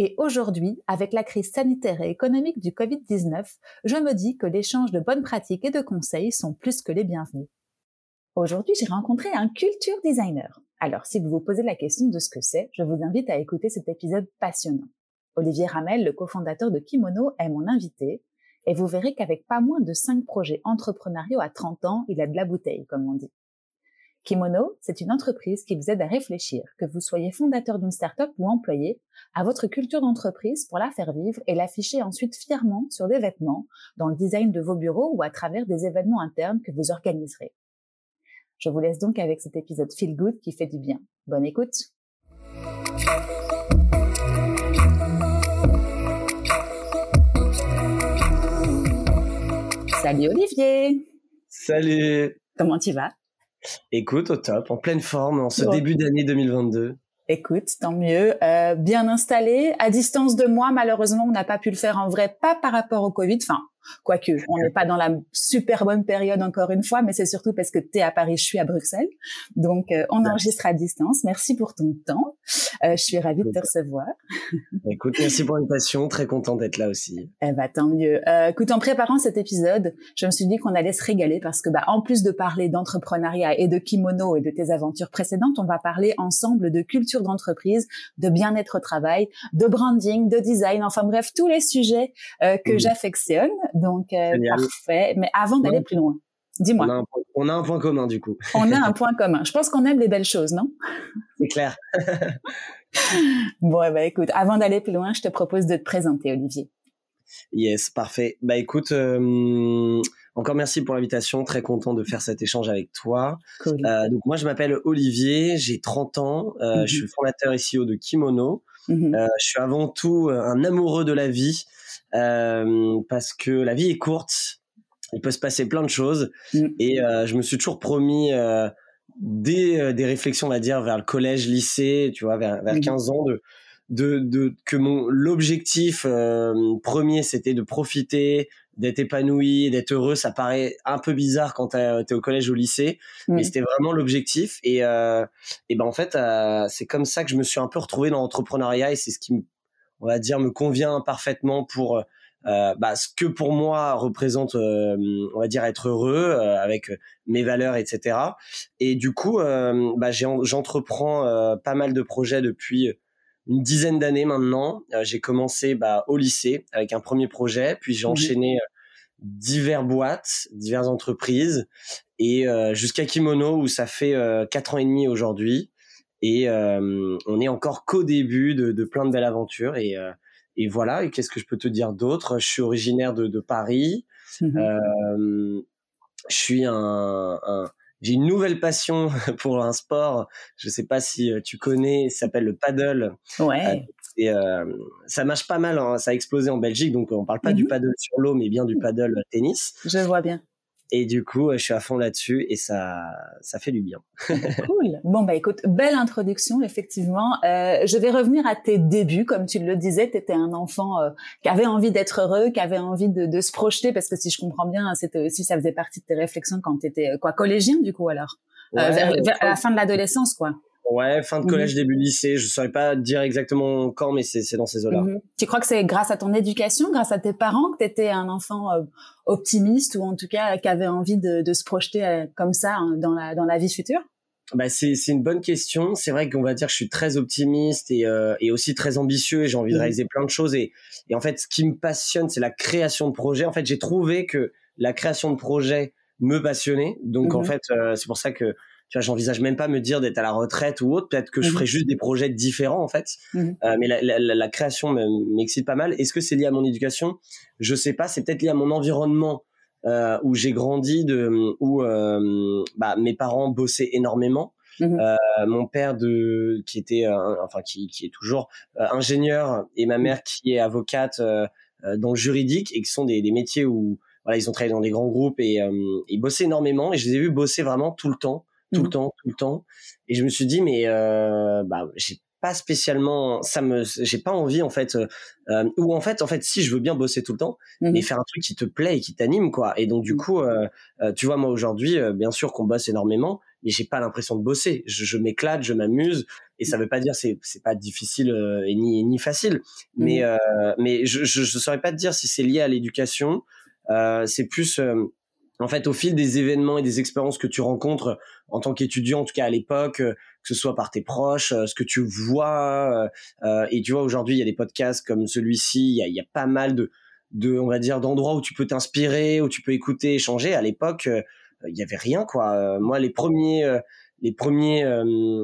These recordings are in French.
Et aujourd'hui, avec la crise sanitaire et économique du Covid-19, je me dis que l'échange de bonnes pratiques et de conseils sont plus que les bienvenus. Aujourd'hui, j'ai rencontré un culture designer. Alors, si vous vous posez la question de ce que c'est, je vous invite à écouter cet épisode passionnant. Olivier Ramel, le cofondateur de Kimono, est mon invité et vous verrez qu'avec pas moins de 5 projets entrepreneuriaux à 30 ans, il a de la bouteille, comme on dit. Kimono, c'est une entreprise qui vous aide à réfléchir, que vous soyez fondateur d'une start-up ou employé, à votre culture d'entreprise pour la faire vivre et l'afficher ensuite fièrement sur des vêtements, dans le design de vos bureaux ou à travers des événements internes que vous organiserez. Je vous laisse donc avec cet épisode Feel Good qui fait du bien. Bonne écoute! Salut Olivier. Salut. Comment tu vas? Écoute, au top, en pleine forme en ce début d'année 2022. Écoute, tant mieux. Euh, bien installé, à distance de moi. Malheureusement, on n'a pas pu le faire en vrai, pas par rapport au Covid. Enfin, Quoique, on n'est pas dans la super bonne période encore une fois, mais c'est surtout parce que tu es à Paris, je suis à Bruxelles. Donc, euh, on enregistre à distance. Merci pour ton temps. Euh, je suis ravie de te recevoir. Écoute, merci pour l'invitation. Très content d'être là aussi. Eh ben, tant mieux. Euh, écoute, en préparant cet épisode, je me suis dit qu'on allait se régaler parce que, bah, en plus de parler d'entrepreneuriat et de kimono et de tes aventures précédentes, on va parler ensemble de culture d'entreprise, de bien-être au travail, de branding, de design, enfin bref, tous les sujets que j'affectionne. Donc, euh, parfait. Mais avant d'aller plus loin, dis-moi. On, a un point commun, du coup. on a un point commun. Je pense qu'on aime les belles choses, non? C'est clair. bon, bah, écoute, avant d'aller plus loin, je te propose de te présenter, Olivier. Yes, parfait. Bah écoute, euh, encore merci pour l'invitation. Très content de faire cet échange avec toi. Cool. Euh, donc moi, je m'appelle Olivier, j'ai 30 ans, je suis mhm. fondateur et CEO de Kimono. Mhm. je suis avant tout un amoureux de la vie. Euh, parce que la vie est courte, il peut se passer plein de choses, mm. et euh, je me suis toujours promis euh, des, des réflexions, on va dire, vers le collège, lycée, tu vois, vers, vers 15 mm. ans, de, de, de que mon l'objectif premier c'était de profiter d'être épanoui d'être heureux ça paraît un peu bizarre quand tu es au collège ou au lycée mm. mais c'était vraiment l'objectif et euh, et ben en fait c'est comme ça que je me suis un peu retrouvé dans l'entrepreneuriat et c'est ce qui me on va dire, me convient parfaitement pour euh, bah, ce que pour moi représente, euh, on va dire, être heureux euh, avec mes valeurs, etc. Et du coup, bah, j'entreprends pas mal de projets depuis une dizaine d'années maintenant. j'ai commencé bah, au lycée avec un premier projet, puis j'ai mmh enchaîné divers boîtes, diverses entreprises, et jusqu'à Kimono où ça fait quatre ans et demi aujourd'hui. Et euh, on est encore qu'au début de, de, plein de belles aventures. Et, euh, et voilà. Et qu'est-ce que je peux te dire d'autre? Je suis originaire de, de Paris. Mmh euh, je suis un, un j'ai une nouvelle passion pour un sport. Je sais pas si tu connais, ça s'appelle le paddle. Ouais. et euh, ça marche pas mal. Hein. Ça a explosé en Belgique, donc on parle pas du mmh paddle sur l'eau, mais bien du paddle tennis. Je vois bien. Et du coup, je suis à fond là-dessus et ça, ça fait du bien. cool. Bon, bah écoute, belle introduction, effectivement. Euh, je vais revenir à tes débuts. Comme tu le disais, tu étais un enfant euh, qui avait envie d'être heureux, qui avait envie de, de, se projeter, parce que si je comprends bien, c'était aussi, ça faisait partie de tes réflexions quand tu étais, euh, quoi, collégien, du coup, alors? Euh, vers, vers, à la fin de l'adolescence, quoi. Ouais, fin de mmh collège, début lycée. Je saurais pas dire exactement quand, mais c'est dans ces eaux-là. Mmh tu crois que c'est grâce à ton éducation, grâce à tes parents, que tu étais un enfant euh, optimiste ou en tout cas qui avait envie de, de se projeter euh, comme ça hein, dans la dans la vie future? Bah c'est une bonne question. C'est vrai qu'on va dire que je suis très optimiste et euh, et aussi très ambitieux et j'ai envie de mmh réaliser plein de choses et et en fait ce qui me passionne c'est la création de projets. En fait j'ai trouvé que la création de projets me passionnait. Donc en fait c'est pour ça que tu vois, j'envisage même pas me dire d'être à la retraite ou autre. Peut-être que je mmh ferai juste des projets différents en fait. Mmh euh, mais la, la, la création m'excite pas mal. Est-ce que c'est lié à mon éducation? Je sais pas. C'est peut-être lié à mon environnement euh, où j'ai grandi, de où euh, bah, mes parents bossaient énormément. Mmh mon père de qui était enfin qui, qui est toujours ingénieur et ma mère qui est avocate dans le juridique et qui sont des, des métiers où voilà ils ont travaillé dans des grands groupes et ils bossaient énormément et je les ai vus bosser vraiment tout le temps tout le temps tout le temps. Et je me suis dit mais bah j'ai pas spécialement ça me j'ai pas envie en fait euh, ou en fait en fait si je veux bien bosser tout le temps mmh mais faire un truc qui te plaît et qui t'anime quoi. Et donc du mmh. coup euh, euh, tu vois moi aujourd'hui euh, bien sûr qu'on bosse énormément mais j'ai pas l'impression de bosser. Je, je m'éclate je m'amuse et ça veut pas dire c'est c'est pas difficile et ni ni facile. Mmh mais mais je, je je saurais pas te dire si c'est lié à l'éducation c'est plus en fait, au fil des événements et des expériences que tu rencontres en tant qu'étudiant, en tout cas à l'époque, que ce soit par tes proches, euh, ce que tu vois. Euh, euh, et tu vois, aujourd'hui, il y a des podcasts comme celui-ci. Il y a, y a, pas mal de, de, on va dire, d'endroits où tu peux t'inspirer, où tu peux écouter, échanger. À l'époque, il y avait rien, quoi. moi, les premiers, les premiers,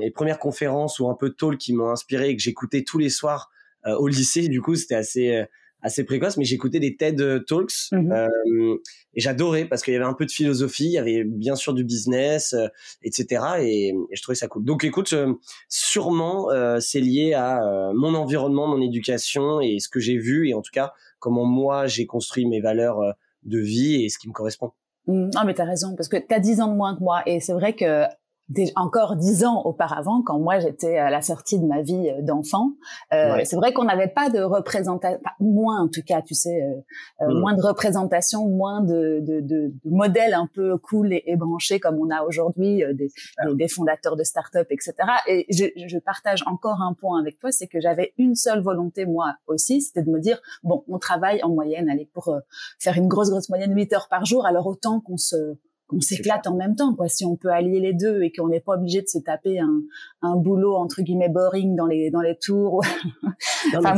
les premières conférences ou un peu talk qui m'ont inspiré et que j'écoutais tous les soirs au lycée, du coup, c'était assez assez précoce, mais j'écoutais des TED Talks mmh euh, et j'adorais parce qu'il y avait un peu de philosophie, il y avait bien sûr du business, euh, etc. Et, je trouvais ça cool. Donc écoute, euh, sûrement euh, c'est lié à mon environnement, mon éducation et ce que j'ai vu et en tout cas comment moi j'ai construit mes valeurs de vie et ce qui me correspond. Mmh. Non mais t'as raison parce que t'as 10 ans de moins que moi et c'est vrai que encore dix ans auparavant, quand moi j'étais à la sortie de ma vie euh, d'enfant, euh, c'est vrai qu'on n'avait pas de représentation, moins en tout cas, tu sais, euh, mm. moins de représentation, moins de, de, de, de, modèles un peu cool et, et branchés comme on a aujourd'hui, des, des, fondateurs de start-up, etc. Et je, je, partage encore un point avec toi, c'est que j'avais une seule volonté moi aussi, c'était de me dire bon, on travaille en moyenne, allez pour faire une grosse grosse moyenne 8 heures par jour, alors autant qu'on se on s'éclate en même temps quoi. Si on peut allier les deux et qu'on n'est pas obligé de se taper un, un boulot entre guillemets boring dans les dans les tours enfin,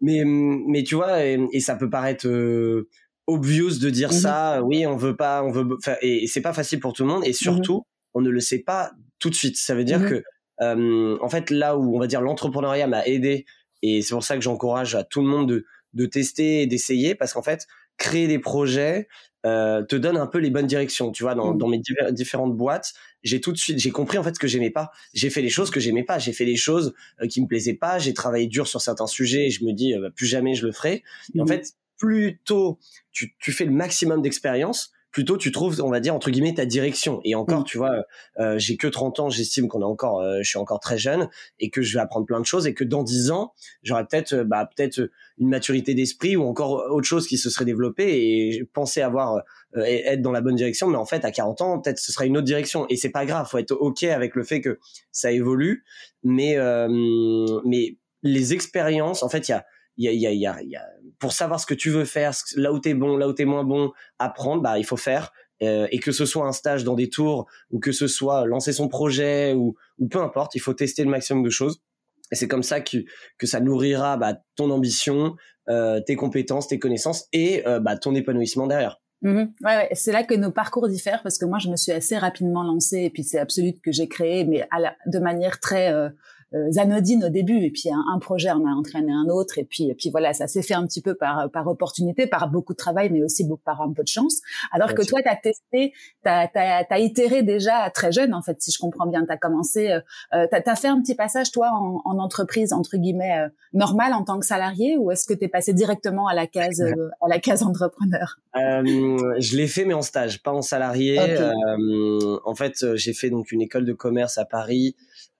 mais, mais, tu vois et, ça peut paraître euh, obvious de dire ça oui on veut pas on veut et, c'est pas facile pour tout le monde et mmh surtout on ne le sait pas tout de suite. Ça veut dire mmh que euh, en fait là où on va dire l'entrepreneuriat m'a aidé et c'est pour ça que j'encourage à tout le monde de de tester et d'essayer parce qu'en fait créer des projets euh, te donne un peu les bonnes directions. Tu vois, dans, mmh. dans mes différentes boîtes, j'ai tout de suite, j'ai compris en fait ce que j'aimais pas. J'ai fait les choses que j'aimais pas. J'ai fait les choses euh, qui me plaisaient pas. J'ai travaillé dur sur certains sujets et je me dis euh, bah, plus jamais je le ferai. Et en mmh. fait, plus tôt tu, tu fais le maximum d'expérience, plutôt tu trouves on va dire entre guillemets ta direction. Et encore mm. tu vois euh, j'ai que 30 ans j'estime qu'on est encore euh, je suis encore très jeune et que je vais apprendre plein de choses et que dans 10 ans j'aurai peut-être euh, bah peut-être une maturité d'esprit ou encore autre chose qui se serait développée et penser avoir être dans la bonne direction. Mais en fait à 40 ans peut-être ce sera une autre direction. Et c'est pas grave faut être ok avec le fait que ça évolue. Mais mais les expériences en fait il y a il y a, y, a, y a, pour savoir ce que tu veux faire, là où t'es bon, là où t'es moins bon, apprendre, bah il faut faire. Euh, et que ce soit un stage dans des tours ou que ce soit lancer son projet ou, ou peu importe, il faut tester le maximum de choses. Et c'est comme ça que, que ça nourrira bah, ton ambition, euh, tes compétences, tes connaissances et euh, bah, ton épanouissement derrière. Mmh ouais, ouais. c'est là que nos parcours diffèrent parce que moi je me suis assez rapidement lancée et puis c'est Absolute que j'ai créé mais à la, de manière très euh, euh, anodine au début et puis un, un, projet en a entraîné un autre et puis et puis voilà ça s'est fait un petit peu par par opportunité par beaucoup de travail mais aussi beaucoup par un peu de chance. Alors que toi tu as testé tu as, as, itéré déjà très jeune en fait si je comprends bien. Tu as commencé euh, euh tu as, fait un petit passage toi en, en entreprise entre guillemets euh, normale en tant que salarié ou est-ce que tu es passé directement à la case euh, à la case entrepreneur? Je l'ai fait mais en stage pas en salarié. En fait j'ai fait donc une école de commerce à Paris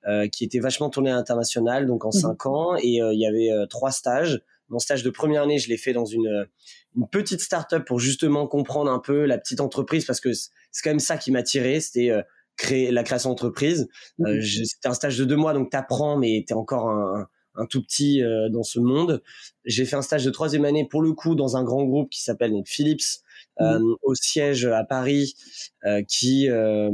euh, qui était vachement tourné à l'international, donc en mhm. cinq ans, et euh, il y avait euh, trois stages. Mon stage de première année, je l'ai fait dans une, une petite start-up pour justement comprendre un peu la petite entreprise, parce que c'est quand même ça qui m'a tiré, c'était créer la création d'entreprise. Mhm. c'était un stage de deux mois, donc t'apprends, mais t'es encore un, un tout petit dans ce monde. J'ai fait un stage de troisième année pour le coup dans un grand groupe qui s'appelle Philips, Mmh. Euh, au siège à Paris, euh, qui euh,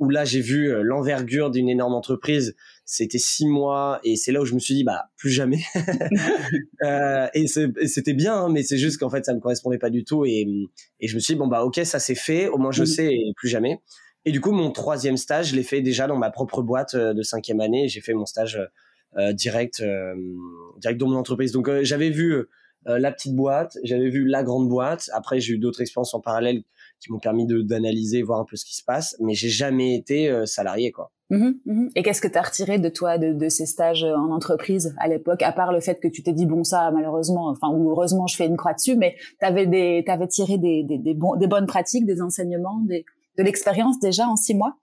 où là j'ai vu l'envergure d'une énorme entreprise. C'était six mois et c'est là où je me suis dit bah plus jamais. et c'était bien, hein, mais c'est juste qu'en fait ça me correspondait pas du tout et, et je me suis dit bon bah ok ça c'est fait, au moins je mmh. sais et plus jamais. Et du coup, mon troisième stage, je l'ai fait déjà dans ma propre boîte de cinquième année. J'ai fait mon stage direct, direct dans mon entreprise. Donc, j'avais vu euh, la petite boîte, j'avais vu la grande boîte. Après, j'ai eu d'autres expériences en parallèle qui m'ont permis de d'analyser, voir un peu ce qui se passe. Mais j'ai jamais été euh, salarié, quoi. Mmh mmh Et qu'est-ce que tu as retiré de toi de, ces stages en entreprise à l'époque, à part le fait que tu t'es dit bon ça malheureusement, enfin ou heureusement je fais une croix dessus, mais t'avais t'avais tiré des des, des, des bonnes pratiques, des enseignements, des, de l'expérience déjà en six mois?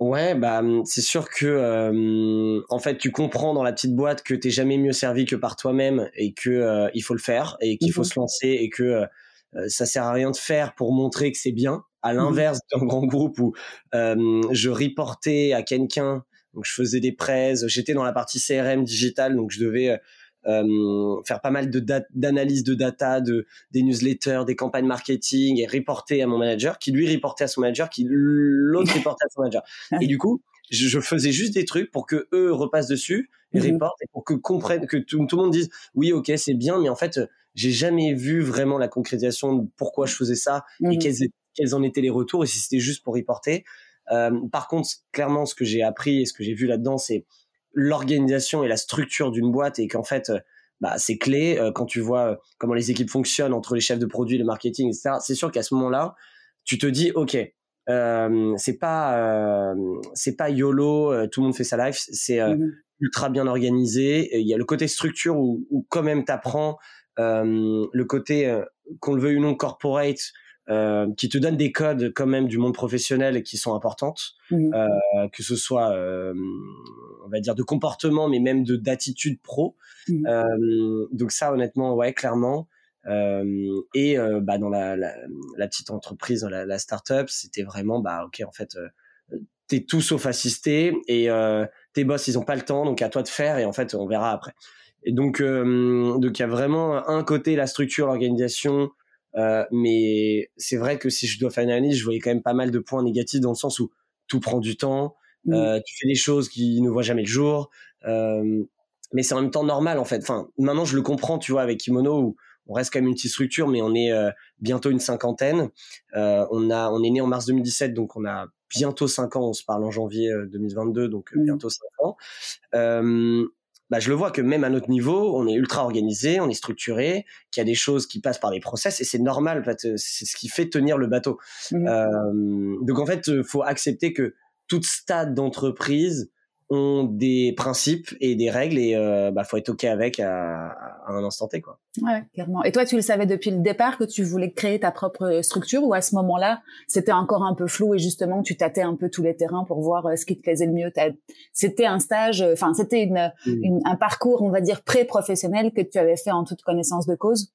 Ouais, bah c'est sûr que euh, en fait tu comprends dans la petite boîte que t'es jamais mieux servi que par toi-même et que euh, il faut le faire et qu'il faut mmh se lancer et que euh, ça sert à rien de faire pour montrer que c'est bien. À mmh l'inverse d'un grand groupe où je reportais à quelqu'un, donc je faisais des prêts, j'étais dans la partie CRM digital, donc je devais faire pas mal de d'analyse de data, de des newsletters, des campagnes marketing et reporter à mon manager, qui lui reportait à son manager, qui l'autre reportait à son manager. Et du coup, je, faisais juste des trucs pour que eux repassent dessus et mmh reportent et pour que comprennent que tout, tout le monde dise oui ok c'est bien mais en fait j'ai jamais vu vraiment la concrétisation de pourquoi je faisais ça et mmh quels quels en étaient les retours et si c'était juste pour reporter. Euh, par contre, clairement, ce que j'ai appris et ce que j'ai vu là-dedans, c'est l'organisation et la structure d'une boîte et qu'en fait, bah, c'est clé euh, quand tu vois euh, comment les équipes fonctionnent entre les chefs de produits, le marketing, etc. C'est sûr qu'à ce moment-là, tu te dis, ok, euh, c'est pas euh, c'est pas YOLO, tout le monde fait sa life, c'est mmh ultra bien organisé. Il y a le côté structure où, où quand même t'apprends le côté qu'on le veuille ou non corporate euh, qui te donne des codes quand même du monde professionnel qui sont importantes, mmh. euh, que ce soit, euh, va dire, de comportement, mais même de d'attitude pro. Mmh. Euh, donc ça, honnêtement, ouais, clairement. Euh, et bah, dans la, la, la, petite entreprise, la, la start-up, c'était vraiment, bah, ok, en fait, t'es tout sauf assisté et tes boss, ils ont pas le temps, donc à toi de faire et en fait, on verra après. Et donc, donc il y a vraiment un côté la structure, l'organisation, euh, mais c'est vrai que si je dois faire une analyse, je voyais quand même pas mal de points négatifs dans le sens où tout prend du temps, mmh. euh, tu fais des choses qui ne voient jamais le jour, euh, mais c'est en même temps normal en fait. Enfin, maintenant je le comprends, tu vois, avec Kimono où on reste quand même une petite structure, mais on est euh, bientôt une cinquantaine. Euh, on a, on est né en mars 2017, donc on a bientôt cinq ans. On se parle en janvier 2022, donc mmh. bientôt cinq ans. Euh, bah, je le vois que même à notre niveau, on est ultra organisé, on est structuré, qu'il y a des choses qui passent par des process et c'est normal, en fait, c'est ce qui fait tenir le bateau. Mmh. Euh, donc en fait, faut accepter que toute stade d'entreprise ont des principes et des règles et euh, bah faut être ok avec à, à, un instant T quoi. Ouais, clairement. Et toi, tu le savais depuis le départ que tu voulais créer ta propre structure ou à ce moment-là, c'était encore un peu flou et justement tu tâtais un peu tous les terrains pour voir euh, ce qui te plaisait le mieux? C'était un stage, euh, enfin c'était une, mmh. une, un parcours, on va dire pré-professionnel que tu avais fait en toute connaissance de cause?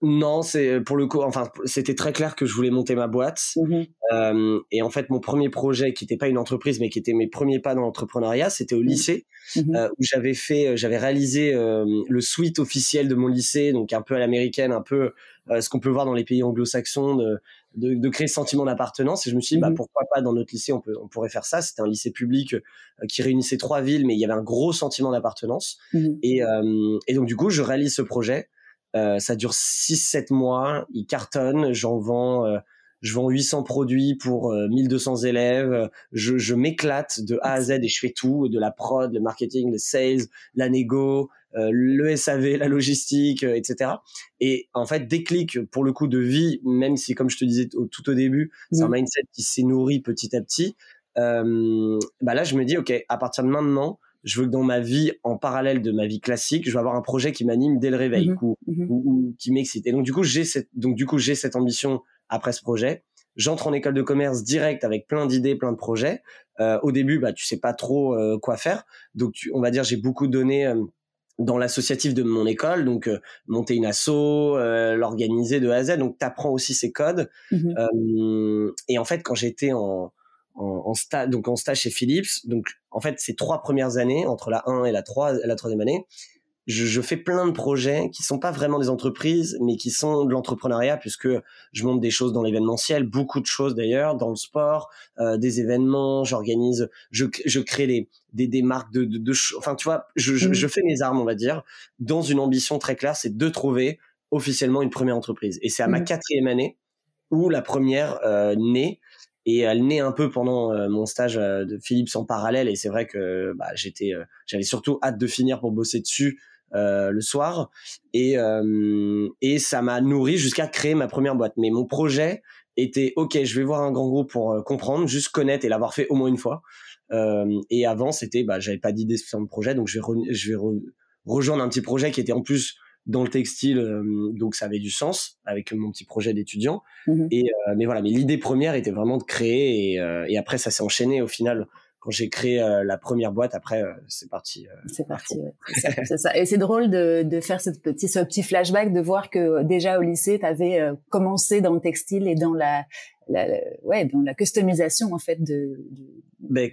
Non, c'est pour le coup, enfin, c'était très clair que je voulais monter ma boîte. Mmh euh, et en fait, mon premier projet, qui n'était pas une entreprise, mais qui était mes premiers pas dans l'entrepreneuriat, c'était au mmh lycée, mmh euh, où j'avais fait, euh, j'avais réalisé euh, le suite officiel de mon lycée, donc un peu à l'américaine, un peu euh, ce qu'on peut voir dans les pays anglo-saxons, de, de, de, créer ce sentiment d'appartenance. Et je me suis dit, bah, pourquoi pas dans notre lycée, on, peut, on pourrait faire ça. C'était un lycée public qui réunissait trois villes, mais il y avait un gros sentiment d'appartenance. Et, et donc, du coup, je réalise ce projet. Euh, ça dure 6-7 mois, il cartonne, j'en vends, euh, je vends 800 produits pour 1200 euh, élèves, je, je m'éclate de A à Z et je fais tout, de la prod, le marketing, le sales, la négo, le SAV, la logistique, etc. Et en fait, déclic pour le coup de vie, même si comme je te disais tout au début, c'est un mindset qui s'est nourri petit à petit. bah là, je me dis, ok, à partir de maintenant, je veux que dans ma vie, en parallèle de ma vie classique, je veux avoir un projet qui m'anime dès le réveil, mmh mmh ou, ou, qui m'excite. Et donc du coup, j'ai cette, donc du coup, j'ai cette ambition après ce projet. J'entre en école de commerce direct avec plein d'idées, plein de projets. Euh, au début, bah, tu sais pas trop euh, quoi faire. Donc, on va dire, j'ai beaucoup donné euh, dans l'associatif de mon école, donc euh, monter une asso, l'organiser de A à Z. Donc, tu apprends aussi ces codes. Mmh et en fait, quand j'étais en, en, stage, donc en stage chez Philips. Donc, en fait, ces trois premières années, entre la 1 et la 3, la troisième année, je, je, fais plein de projets qui sont pas vraiment des entreprises, mais qui sont de l'entrepreneuriat, puisque je monte des choses dans l'événementiel, beaucoup de choses d'ailleurs, dans le sport, euh, des événements, j'organise, je, je crée des, des, des marques de, de, de, enfin tu vois, je, je, je, fais mes armes, on va dire, dans une ambition très claire, c'est de trouver officiellement une première entreprise. Et c'est à ma mmh. quatrième année où la première euh, naît et elle naît un peu pendant euh, mon stage euh, de Philips en parallèle. Et c'est vrai que bah, j'étais euh, j'avais surtout hâte de finir pour bosser dessus le soir. Et et ça m'a nourri jusqu'à créer ma première boîte. Mais mon projet était ok, je vais voir un grand groupe pour comprendre, juste connaître et l'avoir fait au moins une fois. et avant, c'était, bah, j'avais pas d'idée sur le projet, donc je vais, je vais rejoindre un petit projet qui était en plus dans le textile, donc ça avait du sens avec mon petit projet d'étudiant. Mmh et mais voilà, mais l'idée première était vraiment de créer et, et après ça s'est enchaîné au final quand j'ai créé euh, la première boîte, après, euh, c'est parti. Euh, c'est parti, c'est ça, Et c'est drôle de, de faire ce petit, ce petit flashback, de voir que déjà au lycée, tu avais commencé dans le textile et dans la, la, ouais, dans la customisation en fait de, de, ben,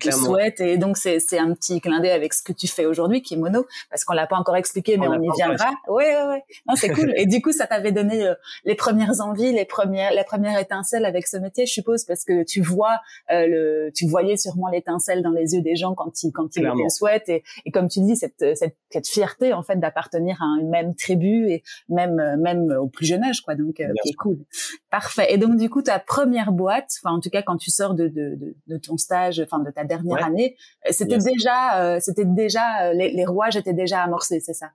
et donc c'est c'est un petit clin d'œil avec ce que tu fais aujourd'hui qui est mono parce qu'on l'a pas encore expliqué mais on, y viendra. Ouais ouais ouais. Non, c'est cool et du coup ça t'avait donné euh, les premières envies, les premières la première étincelle avec ce métier je suppose parce que tu vois euh, le tu voyais sûrement l'étincelle dans les yeux des gens quand ils quand ils le souhaitent et, et comme tu dis cette cette, cette fierté en fait d'appartenir à une même tribu et même même au plus jeune âge quoi donc euh, qui est cool. Parfait. Et donc du coup ta première boîte, enfin en tout cas quand tu sors de, de, ton stage, enfin de ta dernière année, euh, c'était déjà, euh, c'était déjà euh, les, les, rouages étaient déjà amorcés, c'est ça?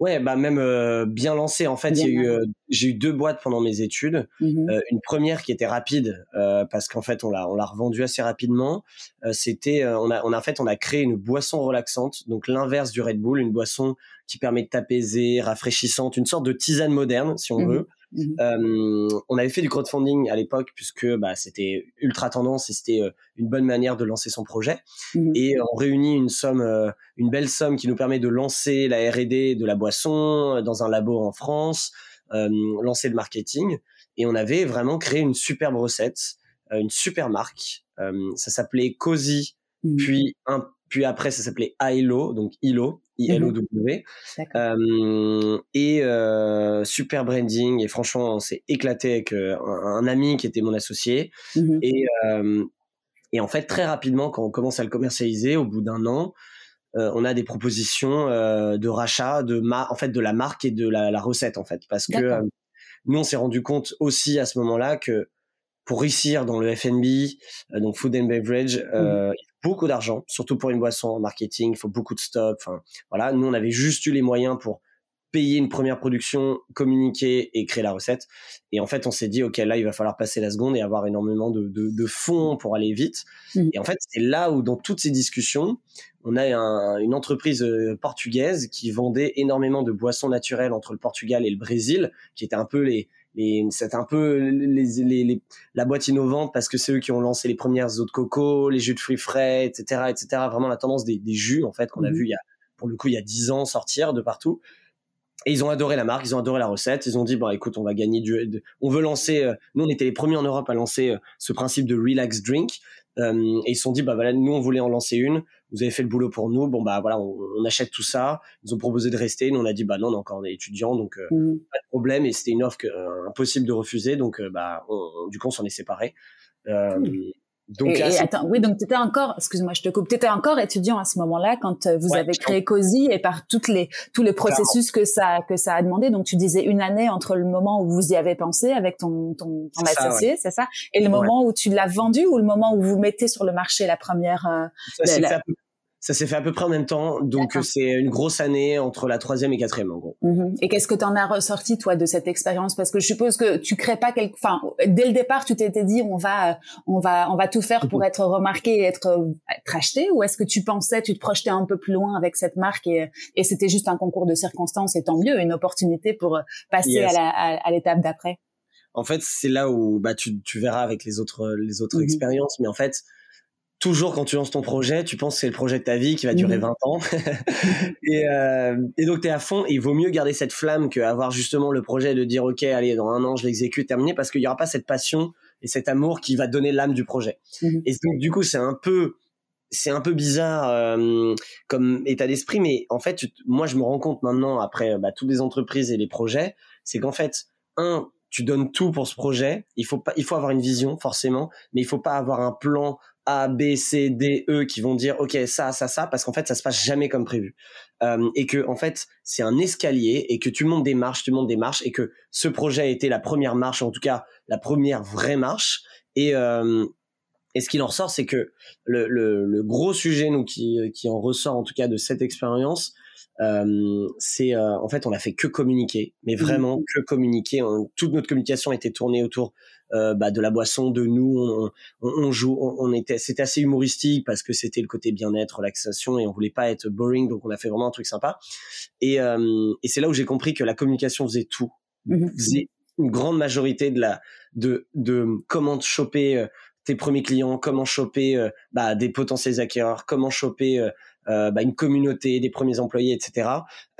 Ouais, bah même bien lancé. En fait, j'ai eu deux boîtes pendant mes études. Mmh une première qui était rapide parce qu'en fait on l'a on l'a revendue assez rapidement. C'était on a on a en fait on a créé une boisson relaxante, donc l'inverse du Red Bull, une boisson qui permet de t'apaiser, rafraîchissante, une sorte de tisane moderne si on mmh veut. Mmh euh, on avait fait du crowdfunding à l'époque puisque bah, c'était ultra tendance et c'était euh, une bonne manière de lancer son projet. Mmh et on réunit une somme, euh, une belle somme qui nous permet de lancer la R&D de la boisson dans un labo en France, lancer le marketing. Et on avait vraiment créé une superbe recette, une super marque. ça s'appelait Cozy, mmh puis un puis après, ça s'appelait ILO, donc ILO, I-L-O-W. Euh, et euh, super branding. Et franchement, on s'est éclaté avec euh, un, ami qui était mon associé. Mmh et, et en fait, très rapidement, quand on commence à le commercialiser, au bout d'un an, on a des propositions de rachat de ma en fait de la marque et de la, la recette en fait parce que nous on s'est rendu compte aussi à ce moment-là que pour réussir dans le F&B, donc food and beverage, mmh beaucoup d'argent, surtout pour une boisson en marketing, il faut beaucoup de stock. Enfin, voilà, nous on avait juste eu les moyens pour payer une première production, communiquer et créer la recette. Et en fait, on s'est dit, OK, là, il va falloir passer la seconde et avoir énormément de, de, fonds pour aller vite. Mmh. Et en fait, c'est là où, dans toutes ces discussions, on a une entreprise euh, portugaise qui vendait énormément de boissons naturelles entre le Portugal et le Brésil, qui était un peu les, et c'est un peu les, la boîte innovante parce que c'est eux qui ont lancé les premières eaux de coco, les jus de fruits frais, etc., etc. Vraiment la tendance des, jus en fait qu'on a mmh vu il y a pour le coup il y a dix ans sortir de partout. Et ils ont adoré la marque, ils ont adoré la recette. Ils ont dit bon écoute on va gagner du, on veut lancer. Euh, nous on était les premiers en Europe à lancer euh, ce principe de relax drink. Euh, et ils se sont dit bah voilà nous on voulait en lancer une vous avez fait le boulot pour nous, bon bah voilà, on, achète tout ça. Ils ont proposé de rester, nous on a dit bah non, on est encore des étudiants, donc euh, mmh. pas de problème. Et c'était une offre euh, impossible de refuser, donc bah du coup on s'en est séparés. Donc, et, attends, oui, donc tu étais encore, excuse-moi, je te coupe, tu étais encore étudiant à ce moment-là quand vous avez créé COSI et par toutes les tous les processus que ça que ça a demandé. Donc tu disais une année entre le moment où vous y avez pensé avec ton ton, ton associé, c'est ça, et le moment où tu l'as vendu ou le moment où vous mettez sur le marché la première. ça, ça s'est fait à peu près en même temps, donc c'est une grosse année entre la troisième et quatrième en gros. Mm-hmm. Et qu'est-ce que tu en as ressorti toi de cette expérience? Parce que je suppose que tu crées pas quelque, enfin dès le départ tu t'étais dit on va on va on va tout faire pour mm-hmm. être remarqué et être, être acheté, ou est-ce que tu pensais, tu te projetais un peu plus loin avec cette marque et, et c'était juste un concours de circonstances et tant mieux, une opportunité pour passer à l'étape d'après? En fait c'est là où bah tu, tu verras avec les autres les autres mm-hmm. expériences, mais en fait toujours quand tu lances ton projet, tu penses que c'est le projet de ta vie qui va durer 20 mmh. ans. et, euh, et, donc tu es à fond et il vaut mieux garder cette flamme qu'avoir justement le projet de dire ok allez dans un an je l'exécute terminé parce qu'il n'y aura pas cette passion et cet amour qui va donner l'âme du projet. Mmh. Et donc du coup c'est un peu c'est un peu bizarre euh, comme état d'esprit mais en fait moi je me rends compte maintenant après bah, toutes les entreprises et les projets c'est qu'en fait un tu donnes tout pour ce projet. Il faut pas, il faut avoir une vision forcément, mais il faut pas avoir un plan a, B, C, D, E qui vont dire ok ça, ça, ça, parce qu'en fait ça se passe jamais comme prévu. Euh, et que en fait c'est un escalier et que tu montes des marches, tu montes des marches et que ce projet a été la première marche, en tout cas la première vraie marche. Et euh, et ce qu'il en ressort, c'est que le, le, le, gros sujet nous qui, qui en ressort en tout cas de cette expérience, c'est en fait on a fait que communiquer, mais mmh. vraiment que communiquer. toute notre communication était tournée autour bah, de la boisson, de nous. On, joue, on, était, c'était assez humoristique parce que c'était le côté bien-être, relaxation, et on voulait pas être boring, donc on a fait vraiment un truc sympa. Et, et c'est là où j'ai compris que la communication faisait tout, mmh faisait une grande majorité de la de de comment choper tes premiers clients, comment choper bah, des potentiels acquéreurs, comment choper euh, bah, une communauté, des premiers employés, etc.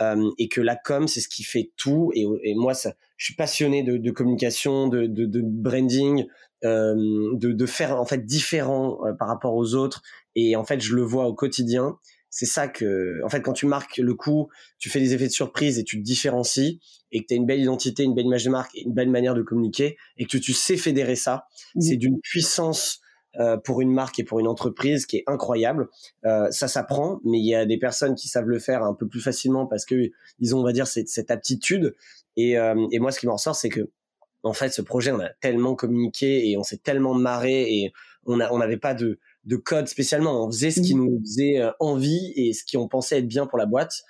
Euh, et que la com, c'est ce qui fait tout. Et, et moi, ça, je suis passionné de, de communication, de, de, de branding, euh, de, de, faire en fait différent euh, par rapport aux autres. Et en fait, je le vois au quotidien. C'est ça que, en fait, quand tu marques le coup, tu fais des effets de surprise et tu te différencies et que tu as une belle identité, une belle image de marque et une belle manière de communiquer et que tu sais fédérer ça, mmh. c'est d'une puissance euh, pour une marque et pour une entreprise qui est incroyable. Euh, ça s'apprend, mais il y a des personnes qui savent le faire un peu plus facilement parce que ils ont, on va dire, cette, cette aptitude. Et, euh, et moi, ce qui m'en ressort, c'est que en fait, ce projet, on a tellement communiqué et on s'est tellement marré et on a, on n'avait pas de, de code spécialement. On faisait ce qui mmh. nous faisait envie et ce qui on pensait être bien pour la boîte.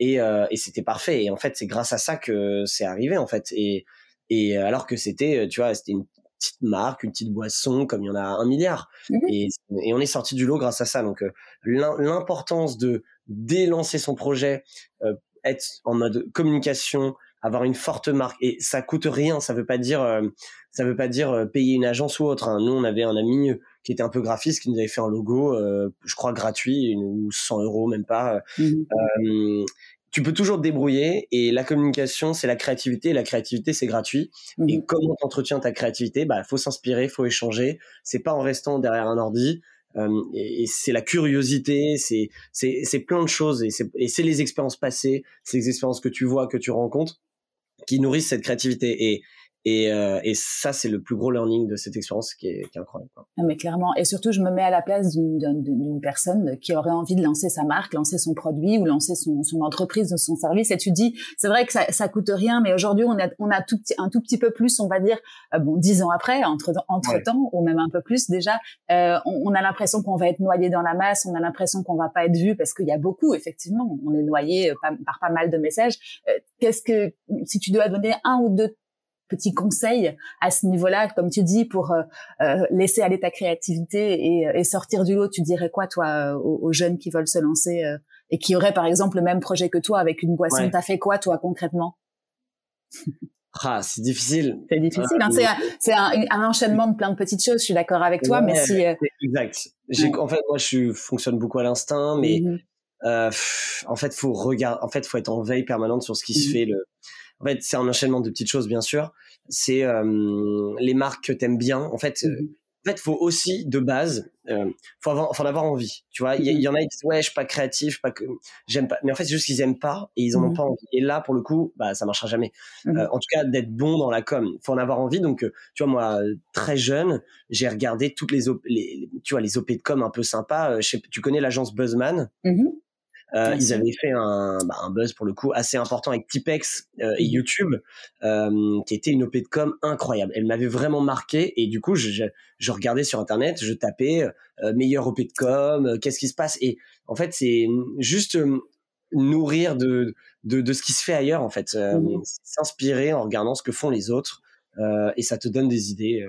Et, et c'était parfait. Et en fait, c'est grâce à ça que c'est arrivé, en fait. Et, et alors que c'était, tu vois, c'était une petite marque, une petite boisson, comme il y en a un milliard. Mmh et, on est sorti du lot grâce à ça. Donc euh, l'importance de délancer son projet, euh, être en mode communication, avoir une forte marque et ça coûte rien. Ça veut pas dire euh, ça veut pas dire payer une agence ou autre. Hein. Nous on avait un ami qui était un peu graphiste qui nous avait fait un logo, je crois gratuit ou 100 euros même pas. Mmh tu peux toujours te débrouiller et la communication c'est la créativité la créativité c'est gratuit. Et mmh comment t'entretiens ta créativité? Bah faut s'inspirer faut échanger. C'est pas en restant derrière un ordi. Euh, et, c'est la curiosité c'est c'est c'est plein de choses et c'est et c'est les expériences passées c'est les expériences que tu vois que tu rencontres qui nourrissent cette créativité. Et et, euh, et ça, c'est le plus gros learning de cette expérience qui est, qui est incroyable. Quoi. Ah, mais clairement, et surtout, je me mets à la place d'une personne qui aurait envie de lancer sa marque, lancer son produit ou lancer son, son entreprise ou son service. Et tu dis, c'est vrai que ça, ça coûte rien, mais aujourd'hui, on a, on a tout petit, un tout petit peu plus, on va dire, euh, bon, dix ans après, entre, entre temps, ou même un peu plus déjà, euh, on, on, a l'impression qu'on va être noyé dans la masse, on a l'impression qu'on va pas être vu parce qu'il y a beaucoup, effectivement, on est noyé euh, par, par pas mal de messages. Qu'est-ce que, si tu dois donner un ou deux petits conseils à ce niveau-là, comme tu dis, pour euh, euh, laisser aller ta créativité et, et, sortir du lot Tu dirais quoi, toi, aux, jeunes qui veulent se lancer euh, et qui auraient, par exemple, le même projet que toi avec une boisson? T'as fait quoi, toi, concrètement? Ah, c'est difficile. C'est difficile. Hein. C'est un, un, enchaînement de plein de petites choses. Je suis d'accord avec toi, mais si. Exact. En fait, moi, je fonctionne beaucoup à l'instinct, mais mmh en fait, faut regarder. En fait, faut être en veille permanente sur ce qui se mmh fait. Le, en fait, c'est un enchaînement de petites choses, bien sûr. C'est euh, les marques que t'aimes bien. En fait, euh, mmh en fait, faut aussi de base, euh, faut avoir, faut en avoir envie. Tu vois, il y, en a qui disent ouais, je suis pas créatif, pas que j'aime pas. Mais en fait, c'est juste qu'ils aiment pas et ils en ont mmh pas envie. Et là, pour le coup, bah ça marchera jamais. Euh, en tout cas, d'être bon dans la com, faut en avoir envie. Donc, tu vois, moi, très jeune, j'ai regardé toutes les, les, tu vois, les op de com un peu sympas. tu connais l'agence Buzzman? Euh, ils avaient fait un, bah, un, buzz pour le coup assez important avec Tipex euh, et mmh. YouTube, euh, qui était une OP de com incroyable. Elle m'avait vraiment marqué et du coup, je, je, je regardais sur internet, je tapais euh, meilleur OP de com, euh, qu'est-ce qui se passe? Et en fait, c'est juste nourrir de, de, de ce qui se fait ailleurs en fait, mmh. s'inspirer en regardant ce que font les autres et ça te donne des idées.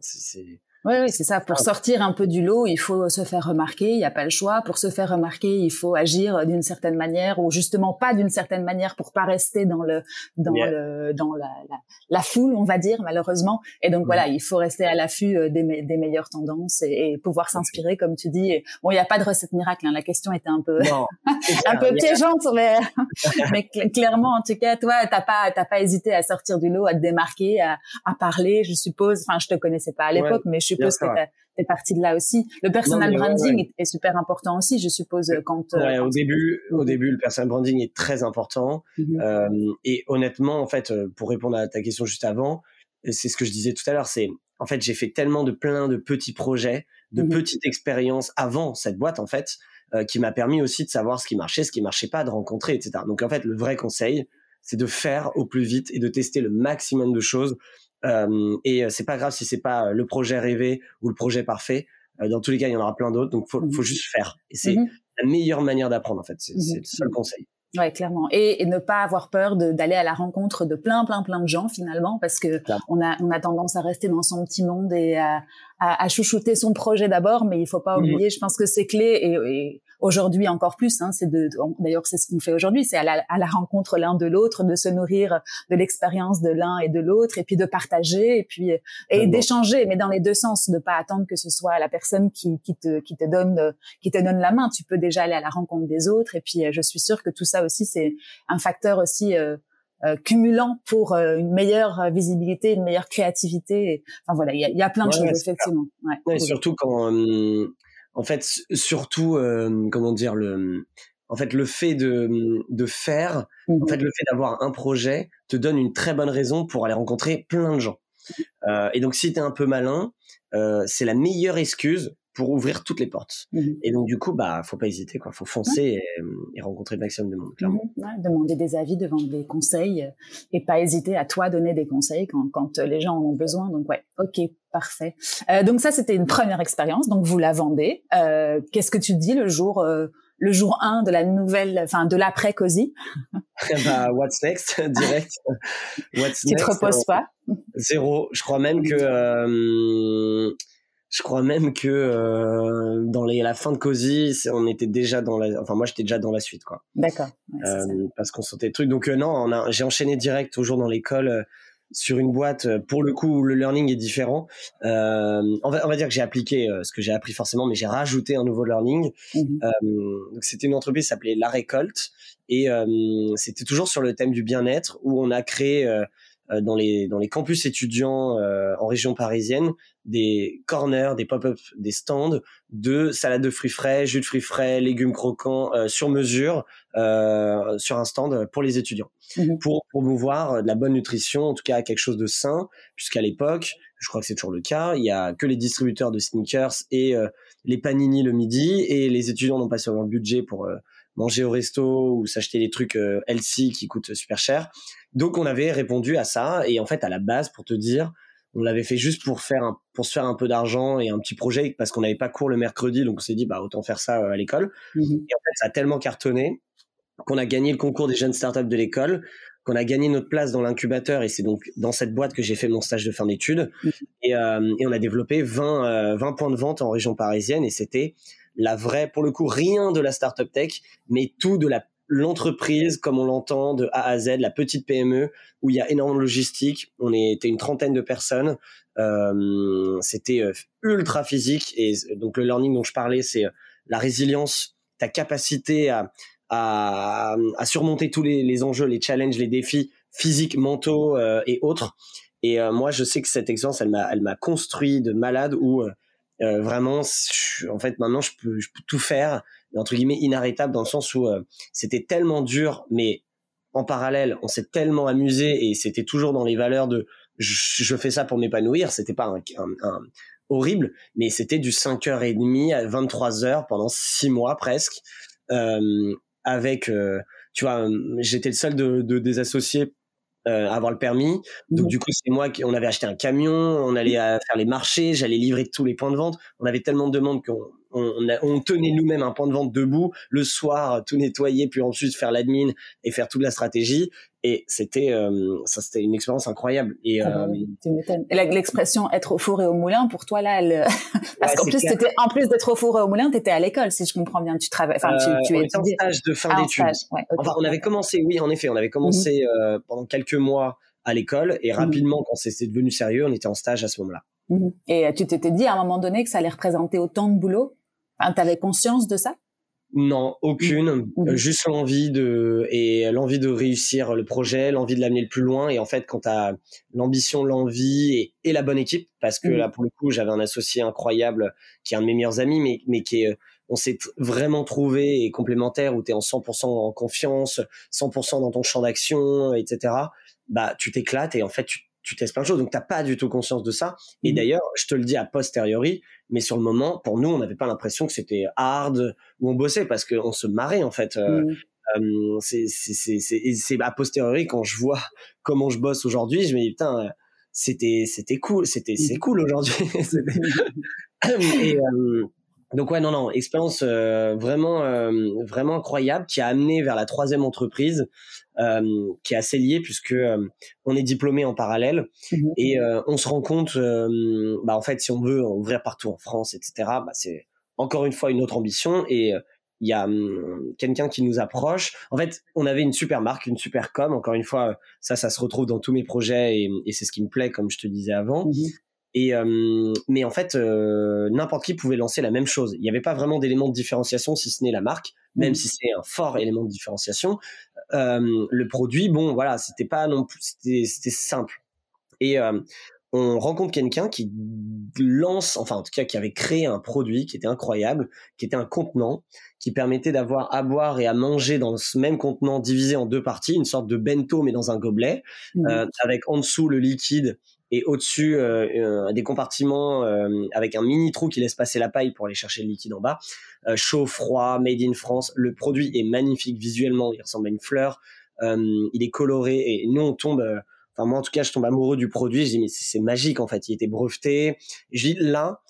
c'est oui, oui, c'est ça. Pour sortir un peu du lot, il faut se faire remarquer. Il n'y a pas le choix. Pour se faire remarquer, il faut agir d'une certaine manière ou justement pas d'une certaine manière pour pas rester dans le dans le dans la, la, la, foule, on va dire malheureusement. Et donc voilà, il faut rester à l'affût euh, des, des meilleures tendances et, et pouvoir s'inspirer, comme tu dis. bon, il n'y a pas de recette miracle. Hein. La question était un peu un peu piégeante, mais mais clairement, en tout cas, toi, t'as pas t'as pas hésité à sortir du lot, à te démarquer, à, à parler. Je suppose. Enfin, je te connaissais pas à l'époque, mais je suppose que t'es parti de là aussi. Le personal branding est, super important aussi, je suppose, quand. Euh, au début, au début, le personal branding est très important. Mhm. euh, et honnêtement, en fait, euh, pour répondre à ta question juste avant, c'est ce que je disais tout à l'heure, c'est en fait, j'ai fait tellement de plein de petits projets, de mhm. petites expériences avant cette boîte, en fait, euh, qui m'a permis aussi de savoir ce qui marchait, ce qui marchait pas, de rencontrer, etc. Donc en fait, le vrai conseil, c'est de faire au plus vite et de tester le maximum de choses euh, et euh, c'est pas grave si c'est pas le projet rêvé ou le projet parfait. Euh, dans tous les cas, il y en aura plein d'autres. Donc, faut, mmh faut juste faire. Et c'est mmh la meilleure manière d'apprendre, en fait. C'est mmh le seul conseil. Ouais, clairement. Et, ne pas avoir peur d'aller à la rencontre de plein, plein, plein de gens finalement, parce que on a, on a tendance à rester dans son petit monde et à, à, chouchouter son projet d'abord, mais il faut pas mmh. oublier. Je pense que c'est clé et, aujourd'hui encore plus. Hein, c'est d'ailleurs c'est ce qu'on fait aujourd'hui, c'est à la, à la rencontre l'un de l'autre, de se nourrir de l'expérience de l'un et de l'autre, et puis de partager, et puis et d'échanger, mais dans les deux sens, de pas attendre que ce soit la personne qui, qui te qui te donne qui te donne la main. Tu peux déjà aller à la rencontre des autres, et puis je suis sûre que tout ça aussi c'est un facteur aussi euh, euh, cumulant pour euh, une meilleure visibilité, une meilleure créativité. Enfin voilà, il y a, plein de choses effectivement. Ouais, surtout quand, en fait, surtout comment dire le, en fait le fait de de faire, en mmh fait le fait d'avoir un projet te donne une très bonne raison pour aller rencontrer plein de gens. et donc si tu es un peu malin, c'est la meilleure excuse pour ouvrir toutes les portes. Mmh et donc du coup, bah, faut pas hésiter, quoi. Faut foncer et, rencontrer le maximum de monde, clairement. Mmh demander des avis, demander des conseils, euh, et pas hésiter à toi donner des conseils quand, quand les gens en ont besoin. Donc ouais, ok, parfait. Euh, donc ça, c'était une première expérience. Donc vous la vendez. Euh, Qu'est-ce que tu dis le jour euh, le jour 1 de la nouvelle, enfin de l'après Cozy bah, What's next? Direct. What's tu te reposes pas? Zéro. Je crois même que je crois même que euh, dans les, la fin de Cozy, on était déjà dans la, enfin moi j'étais déjà dans la suite quoi. D'accord. euh, parce qu'on sentait le truc. Donc euh, non, j'ai enchaîné direct toujours dans l'école euh, sur une boîte. Pour le coup, le learning est différent. on va, on, va, dire que j'ai appliqué ce que j'ai appris forcément, mais j'ai rajouté un nouveau learning. Mmh donc c'était une entreprise qui s'appelait La Récolte et c'était toujours sur le thème du bien-être où on a créé dans les dans les campus étudiants euh, en région parisienne des corners, des pop-up, des stands de salade de fruits frais, jus de fruits frais, légumes croquants euh, sur mesure euh, sur un stand pour les étudiants. Mmh pour promouvoir de la bonne nutrition, en tout cas quelque chose de sain, puisqu'à l'époque, je crois que c'est toujours le cas, il y a que les distributeurs de sneakers et les panini le midi et les étudiants n'ont pas seulement le budget pour manger au resto ou s'acheter des trucs euh, healthy qui coûtent super cher. Donc on avait répondu à ça et en fait à la base pour te dire, on l'avait fait juste pour faire un, pour se faire un peu d'argent et un petit projet parce qu'on n'avait pas cours le mercredi donc on s'est dit bah autant faire ça euh, à l'école. Mmh et en fait ça a tellement cartonné qu'on a gagné le concours des jeunes startups de l'école, qu'on a gagné notre place dans l'incubateur et c'est donc dans cette boîte que j'ai fait mon stage de fin d'études mmh et, euh, et, on a développé 20 20 points de vente en région parisienne et c'était la vraie, pour le coup, rien de la startup tech, mais tout de la l'entreprise comme on l'entend de A à Z, la petite PME où il y a énormément de logistique. On était une trentaine de personnes. Euh, c'était euh, ultra physique et donc le learning dont je parlais, c'est euh, la résilience, ta capacité à, à, à surmonter tous les, enjeux, les challenges, les défis physiques, mentaux et autres. Et moi, je sais que cette expérience, elle m'a, elle m'a construit de malade où euh, vraiment, en fait, maintenant, je peux, je peux tout faire, entre guillemets, inarrêtable dans le sens où euh, c'était tellement dur, mais en parallèle, on s'est tellement amusé et c'était toujours dans les valeurs de je, fais ça pour m'épanouir. C'était pas un, un, horrible, mais c'était du 5h30 à 23h pendant 6 mois presque, euh, avec, euh, tu vois, j'étais le seul de, de des associés euh, avoir le permis. Donc du coup, c'est moi qui on avait acheté un camion, on allait à faire les marchés, j'allais livrer tous les points de vente. On avait tellement de demandes qu'on on, tenait nous-mêmes un point de vente debout le soir, tout nettoyer, puis ensuite faire l'admin et faire toute la stratégie. Et c'était euh, ça, c'était une expérience incroyable. Et, ah bah euh, l'expression être au four et au moulin, pour toi là, elle... parce qu'en plus, c'était en plus d'être au four et au moulin, tu étais à l'école, si je comprends bien. Tu travailles, enfin, tu, tu euh, on en stage de fin ah, d'études. Enfin, on avait commencé, oui, en effet, on avait commencé mmh pendant quelques mois à l'école. Et mmh rapidement, quand c'était devenu sérieux, on était en stage à ce moment-là. Mmh et tu t'étais dit à un moment donné que ça allait représenter autant de boulot? Enfin, T'avais conscience de ça? Non, aucune. Mmh. Mmh. Juste l'envie de et l'envie de réussir le projet, l'envie de l'amener le plus loin. Et en fait, quand t'as l'ambition, l'envie et, la bonne équipe, parce que mmh. là pour le coup, j'avais un associé incroyable qui est un de mes meilleurs amis, mais mais qui est on s'est vraiment trouvé et complémentaire où tu es en 100% en confiance, 100% dans ton champ d'action, etc. Bah, tu t'éclates et en fait, tu, tu testes plein de choses. Donc, t'as pas du tout conscience de ça. Et mmh. d'ailleurs, je te le dis a posteriori, mais sur le moment, pour nous, on n'avait pas l'impression que c'était hard ou on bossait parce qu'on se marrait, en fait. Euh, mmh. euh, c'est a posteriori quand je vois comment je bosse aujourd'hui, je me dis, putain, c'était, c'était cool, c'était, c'est mmh. cool aujourd'hui. et, euh, donc ouais, non, non, expérience euh, vraiment, euh, vraiment incroyable qui a amené vers la troisième entreprise, euh, qui est assez liée puisque on est diplômé en parallèle mmh et on se rend compte, bah en fait, si on veut ouvrir partout en France, etc., bah c'est encore une fois une autre ambition et il y a hum, quelqu'un qui nous approche. En fait, on avait une super marque, une super com. Encore une fois, ça, ça se retrouve dans tous mes projets et, et c'est ce qui me plaît, comme je te disais avant. Mmh et euh, mais en fait, euh, n'importe qui pouvait lancer la même chose. Il n'y avait pas vraiment d'élément de différenciation si ce n'est la marque, même mmh. si c'est un fort élément de différenciation. Euh, le produit, bon, voilà, c'était pas non plus, c'était simple. Et on rencontre quelqu'un qui lance, enfin en tout cas qui avait créé un produit qui était incroyable, qui était un contenant qui permettait d'avoir à boire et à manger dans ce même contenant divisé en deux parties, une sorte de bento mais dans un gobelet, mmh. euh, avec en dessous le liquide et au-dessus euh, des compartiments euh, avec un mini trou qui laisse passer la paille pour aller chercher le liquide en bas. Euh, chaud, froid, made in France. Le produit est magnifique visuellement, il ressemble à une fleur. il est coloré et nous on tombe. Enfin moi en tout cas je tombe amoureux du produit. Je dis mais c'est magique en fait. Il était breveté. Je dis là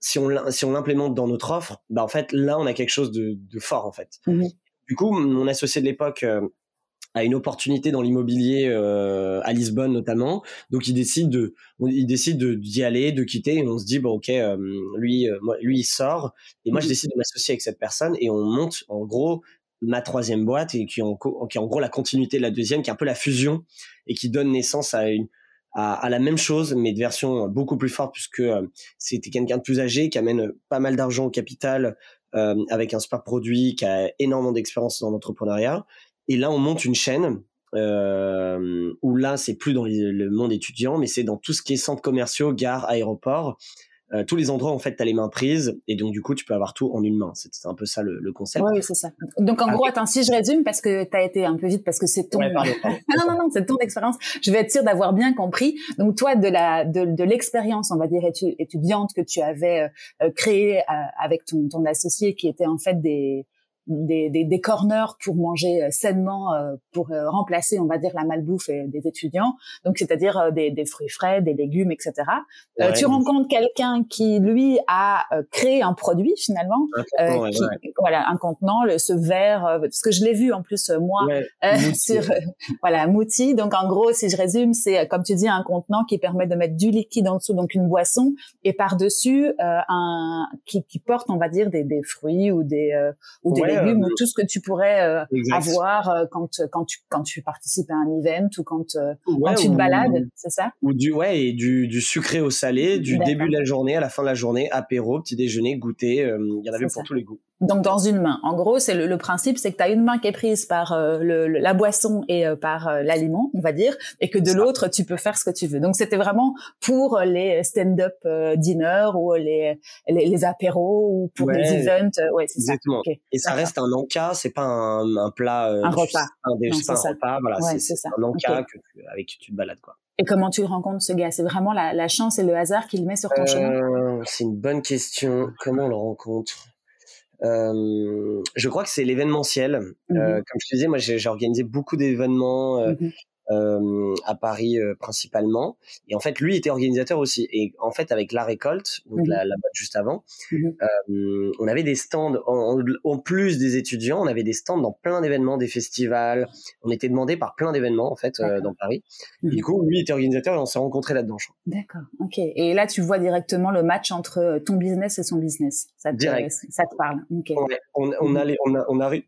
si on si on l'implémente dans notre offre, bah en fait là on a quelque chose de, de fort en fait. Mmh du coup mon associé de l'époque a une opportunité dans l'immobilier euh, à Lisbonne notamment. Donc il décide de, il décide d'y aller, de quitter. Et on se dit bon ok, euh, lui, euh, lui il sort et moi je décide de m'associer avec cette personne et on monte en gros ma troisième boîte et qui est en, qui est en gros la continuité de la deuxième, qui est un peu la fusion et qui donne naissance à une à, à, la même chose, mais de version beaucoup plus forte, puisque c'était quelqu'un de plus âgé, qui amène pas mal d'argent au capital, euh, avec un super produit, qui a énormément d'expérience dans l'entrepreneuriat, et là, on monte une chaîne euh, où là, c'est plus dans le monde étudiant, mais c'est dans tout ce qui est centres commerciaux, gares, aéroports. Euh, tous les endroits en fait tu as les mains prises et donc du coup tu peux avoir tout en une main. C'est un peu ça le, le concept. Oui c'est ça. Donc en gros attends si je résume parce que tu as été un peu vite parce que c'est ton non non non c'est ton expérience. Je vais être sûre d'avoir bien compris. Donc toi de la de, de l'expérience on va dire étudiante que tu avais euh, créée euh, avec ton, ton associé qui était en fait des des, des, des, corners pour manger euh, sainement, euh, pour euh, remplacer, on va dire, la malbouffe des étudiants. Donc, c'est-à-dire des, des, fruits frais, des légumes, etc. tu rencontres quelqu'un qui, lui, a créé un produit finalement, qui, voilà, un contenant, le, ce verre, parce que je l'ai vu en plus moi sur, voilà, Mouti. Donc, en gros, si je résume, c'est comme tu dis, un contenant qui permet de mettre du liquide en dessous, donc une boisson, et par dessus un qui, qui, porte, on va dire, des, des fruits ou des ou des légumes ou tout ce que tu pourrais euh, avoir euh, quand quand tu quand tu participes à un event ou quand euh, quand tu te balades, c'est ça? Ou du ouais et du, du sucré au salé, du début de la journée à la fin de la journée, apéro, petit déjeuner, goûter, il y en avait pour tous les goûts. Donc dans une main. En gros, c'est le, principe, c'est que tu as une main qui est prise par le, la boisson et par l'aliment, on va dire, et que de l'autre, tu peux faire ce que tu veux. Donc c'était vraiment pour les stand-up dinner ou les, les, apéros ou pour les events. Ouais, c'est ça. Et ça reste un encas, c'est pas un, un plat. Euh, un repas. Un, pas un repas, voilà, c'est un encas que avec qui tu te balades, quoi. Et comment tu rencontres ce gars? C'est vraiment la, la, chance et le hasard qui le met sur ton chemin? Euh, C'est une bonne question. Comment on le rencontre? euh, je crois que c'est l'événementiel. Euh, mmh comme je te disais, moi j'ai organisé beaucoup d'événements. Euh, mmh euh, à Paris euh, principalement. Et en fait, lui était organisateur aussi. Et en fait, avec la récolte, donc mmh la, la boîte juste avant, mmh euh, on avait des stands en, en, plus des étudiants, on avait des stands dans plein d'événements, des festivals. On était demandé par plein d'événements en fait euh, dans Paris. Et du mmh coup, lui était organisateur et on s'est rencontrés là-dedans. D'accord. Ok. Et là, tu vois directement le match entre ton business et son business. Ça te, Direct. ça te parle. Okay. On, on, allait, on, a, on arrive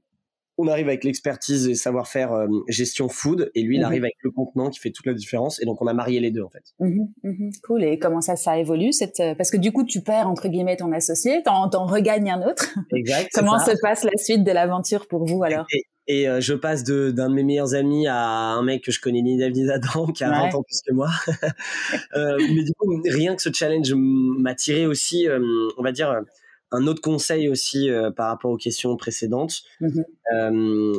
on arrive avec l'expertise et savoir-faire euh, gestion food, et lui, il mhm. arrive avec le contenant qui fait toute la différence. Et donc, on a marié les deux, en fait. Mhm, mhm. cool. Et comment ça, ça évolue cette... Euh, parce que du coup, tu perds, entre guillemets, ton associé, t'en, t'en regagnes un autre. Exact. comment se passe la suite de l'aventure pour vous, alors? Et, euh, je passe de, d'un de mes meilleurs amis à un mec que je connais ni David ni Adam, qui a 20 ans plus que moi. mais du coup, rien que ce challenge m'a tiré aussi, on va dire un autre conseil aussi euh, par rapport aux questions précédentes. Mmh euh,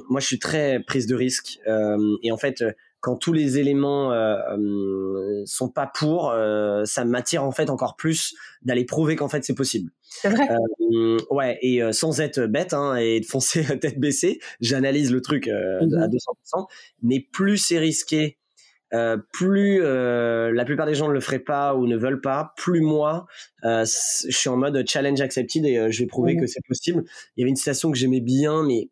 moi, je suis très prise de risque euh, et en fait, quand tous les éléments euh, sont pas pour, ça m'attire en fait encore plus d'aller prouver qu'en fait c'est possible. C'est vrai. ouais, et sans être bête hein, et de foncer tête baissée, j'analyse le truc mmh à 200%. Mais plus c'est risqué, euh, plus euh, la plupart des gens ne le feraient pas ou ne veulent pas, plus moi, euh, je suis en mode challenge accepted et je vais prouver mmh que c'est possible. Il y avait une citation que j'aimais bien, mais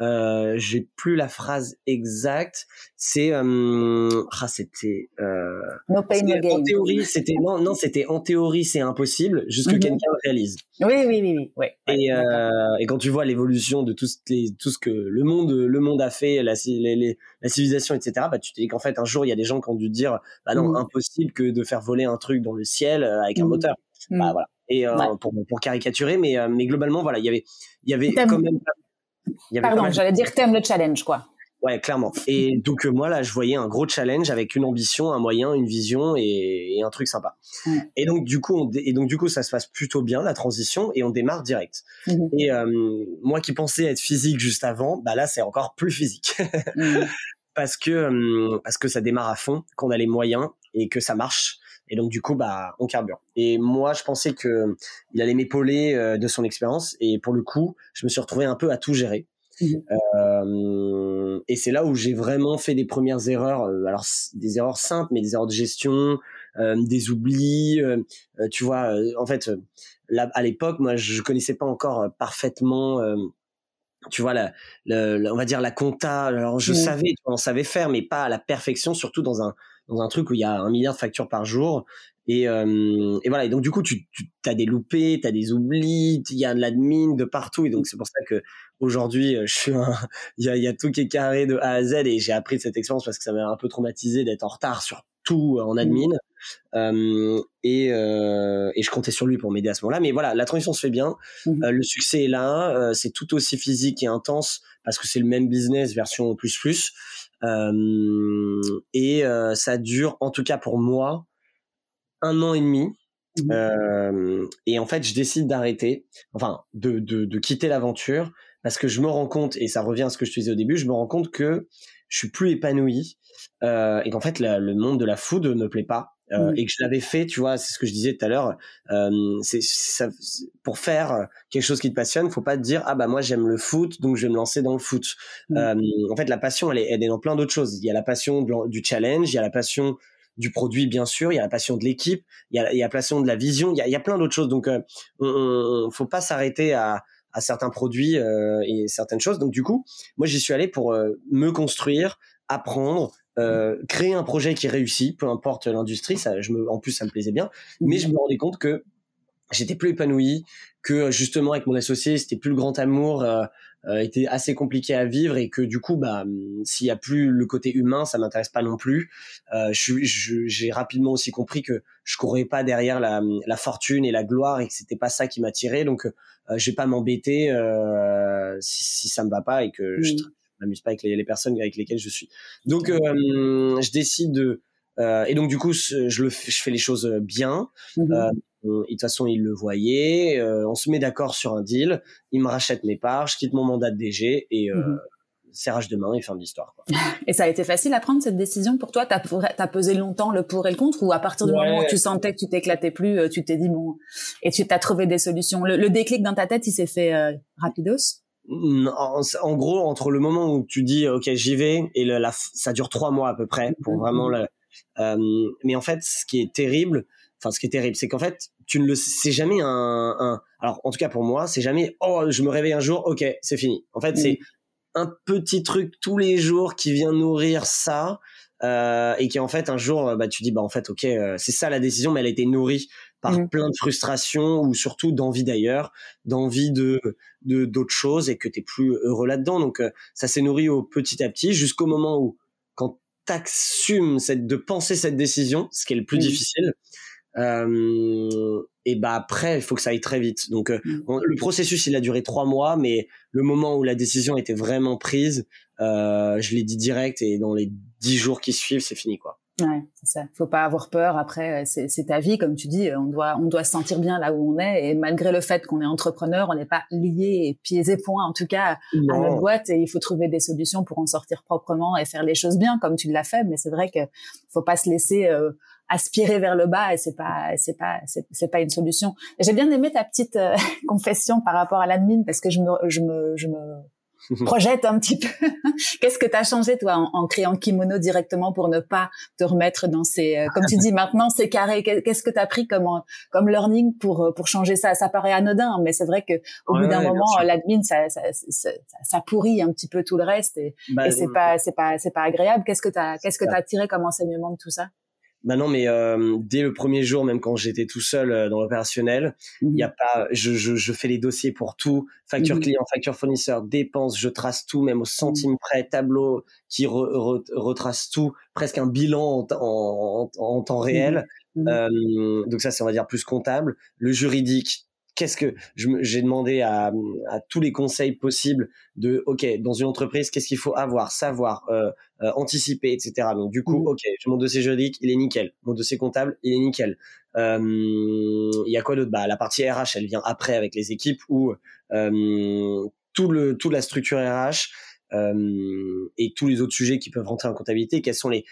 euh, j'ai plus la phrase exacte. C'est euh, ah c'était euh, no pain, no en théorie c'était non non c'était en théorie c'est impossible jusque mm quelqu'un le réalise. Oui oui oui oui. Ouais, et, euh, et quand tu vois l'évolution de tout ce, tout ce que le monde le monde a fait la, les, la civilisation etc bah tu te dis qu'en fait un jour il y a des gens qui ont dû dire bah non mm impossible que de faire voler un truc dans le ciel euh, avec un mm moteur. Bah voilà. Et euh, pour, pour caricaturer mais mais globalement voilà il y avait il y avait quand même Pardon, j'allais dire t'aimes le challenge, quoi. Ouais, clairement. Et donc euh, moi là, je voyais un gros challenge avec une ambition, un moyen, une vision et, un truc sympa. Et donc du coup, et donc du coup, ça se passe plutôt bien la transition et on démarre direct. Mhm. Et euh, moi qui pensais être physique juste avant, bah là c'est encore plus physique mhm. parce que euh, parce que ça démarre à fond, qu'on a les moyens et que ça marche. Et donc du coup, bah, on carbure. Et moi, je pensais que il allait m'épauler euh, de son expérience. Et pour le coup, je me suis retrouvé un peu à tout gérer. Mmh. Euh, et c'est là où j'ai vraiment fait des premières erreurs. Euh, alors des erreurs simples, mais des erreurs de gestion, des oublis. tu vois, en fait, là, à l'époque, moi, je connaissais pas encore parfaitement tu vois la, on va dire la compta alors je mmh. savais on savait faire mais pas à la perfection surtout dans un dans un truc où il y a un milliard de factures par jour. Et, euh, et voilà. Et donc du coup, tu, tu as des loupés, tu as des oublis, il y a de l'admin de partout. Et donc c'est pour ça que aujourd'hui, euh, je suis il y a, y a tout qui est carré de A à Z. Et j'ai appris de cette expérience parce que ça m'a un peu traumatisé d'être en retard sur tout en admin. Euh, et, euh, et je comptais sur lui pour m'aider à ce moment-là. Mais voilà, la transition se fait bien. Mmh. Euh, le succès est là. c'est tout aussi physique et intense parce que c'est le même business version plus plus. Euh, et euh, ça dure, en tout cas pour moi, un an et demi. Mmh. Euh, et en fait, je décide d'arrêter, enfin, de, de, de quitter l'aventure parce que je me rends compte, et ça revient à ce que je te disais au début, je me rends compte que je suis plus épanoui euh, et qu'en fait le monde de la food ne me plaît pas euh, et que je l'avais fait, tu vois, c'est ce que je disais tout à l'heure. Euh, c'est pour faire quelque chose qui te passionne, faut pas te dire ah bah moi j'aime le foot donc je vais me lancer dans le foot. Euh, en fait, la passion elle est, elle est dans plein d'autres choses. Il y a la passion du challenge, il y a la passion du produit bien sûr, il y a la passion de l'équipe, il y a, il y a la passion de la vision, il y a, il y a plein d'autres choses. Donc, euh, on, on, faut pas s'arrêter à, à certains produits euh, et certaines choses. Donc du coup, moi j'y suis allé pour euh, me construire, apprendre, euh, créer un projet qui réussit, peu importe l'industrie. Ça, je me, en plus, ça me plaisait bien. Mais je me rendais compte que j'étais plus épanoui, que justement avec mon associé, c'était plus le grand amour, euh, euh était assez compliqué à vivre et que du coup, bah, s'il y a plus le côté humain, ça m'intéresse pas non plus. Euh, j'ai rapidement aussi compris que je courais pas derrière la, la fortune et la gloire et que c'était pas ça qui m'attirait. Donc, euh, je vais pas m'embêter euh, si, si ça me va pas et que je m'amuse pas avec les, personnes avec lesquelles je suis. Donc, euh, je décide de euh, et donc du coup, je le, je fais les choses bien. Mmh euh, et de toute façon, il le voyait. Euh, on se met d'accord sur un deal. Il me rachète mes parts. Je quitte mon mandat de DG et euh, mmh serrage de main et fin de l'histoire. Et ça a été facile à prendre cette décision pour toi? T'as as pesé longtemps le pour et le contre ou à partir du moment où tu sentais que tu t'éclatais plus, euh, tu t'es dit bon et tu t'as trouvé des solutions? Le, déclic dans ta tête, il s'est fait euh, rapidos? En, gros, entre le moment où tu dis ok j'y vais et le, la, ça dure trois mois à peu près pour vraiment le. Euh, mais en fait, ce qui est terrible, enfin ce qui est terrible, c'est qu'en fait tu ne le, c'est jamais un, un, alors en tout cas pour moi, c'est jamais oh je me réveille un jour, ok c'est fini. En fait c'est un petit truc tous les jours qui vient nourrir ça. Euh, et qui en fait un jour bah tu dis bah en fait ok euh, c'est ça la décision mais elle a été nourrie par mmh. plein de frustrations ou surtout d'envie d'ailleurs, d'envie de de d'autres choses et que t'es plus heureux là-dedans. Donc euh, ça s'est nourri au petit à petit jusqu'au moment où quand t'assumes cette de penser cette décision, ce qui est le plus mmh. difficile. Euh, et bah après il faut que ça aille très vite. Donc euh, mmh. le processus il a duré trois mois, mais le moment où la décision était vraiment prise, euh, je l'ai dit direct et dans les dix jours qui suivent c'est fini quoi. Ouais, c'est ça. Faut pas avoir peur. Après, c'est, ta vie, comme tu dis. On doit, on doit se sentir bien là où on est. Et malgré le fait qu'on est entrepreneur, on n'est pas lié pieds et poings, en tout cas, à notre boîte. Et il faut trouver des solutions pour en sortir proprement et faire les choses bien, comme tu l'as fait. Mais c'est vrai que faut pas se laisser euh, aspirer vers le bas. Et c'est pas, c'est pas, c'est, pas une solution. J'ai bien aimé ta petite euh, confession par rapport à l'admin parce que je me, je me, je me projette un petit peu. Qu'est-ce que tu as changé toi en, en, créant Kimono directement pour ne pas te remettre dans ces, euh, comme tu dis maintenant, ces carrés? Qu'est-ce que tu as pris comme comme learning pour euh, pour changer ça? Ça paraît anodin, mais c'est vrai que au bout d'un moment, l'admin ça ça, ça ça, pourrit un petit peu tout le reste et, bah, et c'est pas c'est pas c'est pas agréable. Qu'est-ce que tu qu'est-ce que tu as tiré comme enseignement de tout ça? Non, mais euh, dès le premier jour, même quand j'étais tout seul euh, dans l'opérationnel, il y a mmh pas, je, je, je, fais les dossiers pour tout, facture mmh. client, facture fournisseur, dépenses, je trace tout, même au centime près, tableau qui retrace tout, presque un bilan en, en, en temps réel. Mmh euh, donc ça, c'est on va dire plus comptable. Le juridique, qu'est-ce que j'ai demandé à, à, tous les conseils possibles de ok dans une entreprise qu'est-ce qu'il faut avoir savoir euh, euh, anticiper etc donc du coup mmh. ok mon dossier juridique il est nickel mon dossier comptable il est nickel euh, il y a quoi d'autre? Bah la partie RH elle vient après avec les équipes où tout le toute la structure RH et tous les autres sujets qui peuvent rentrer en comptabilité quels sont les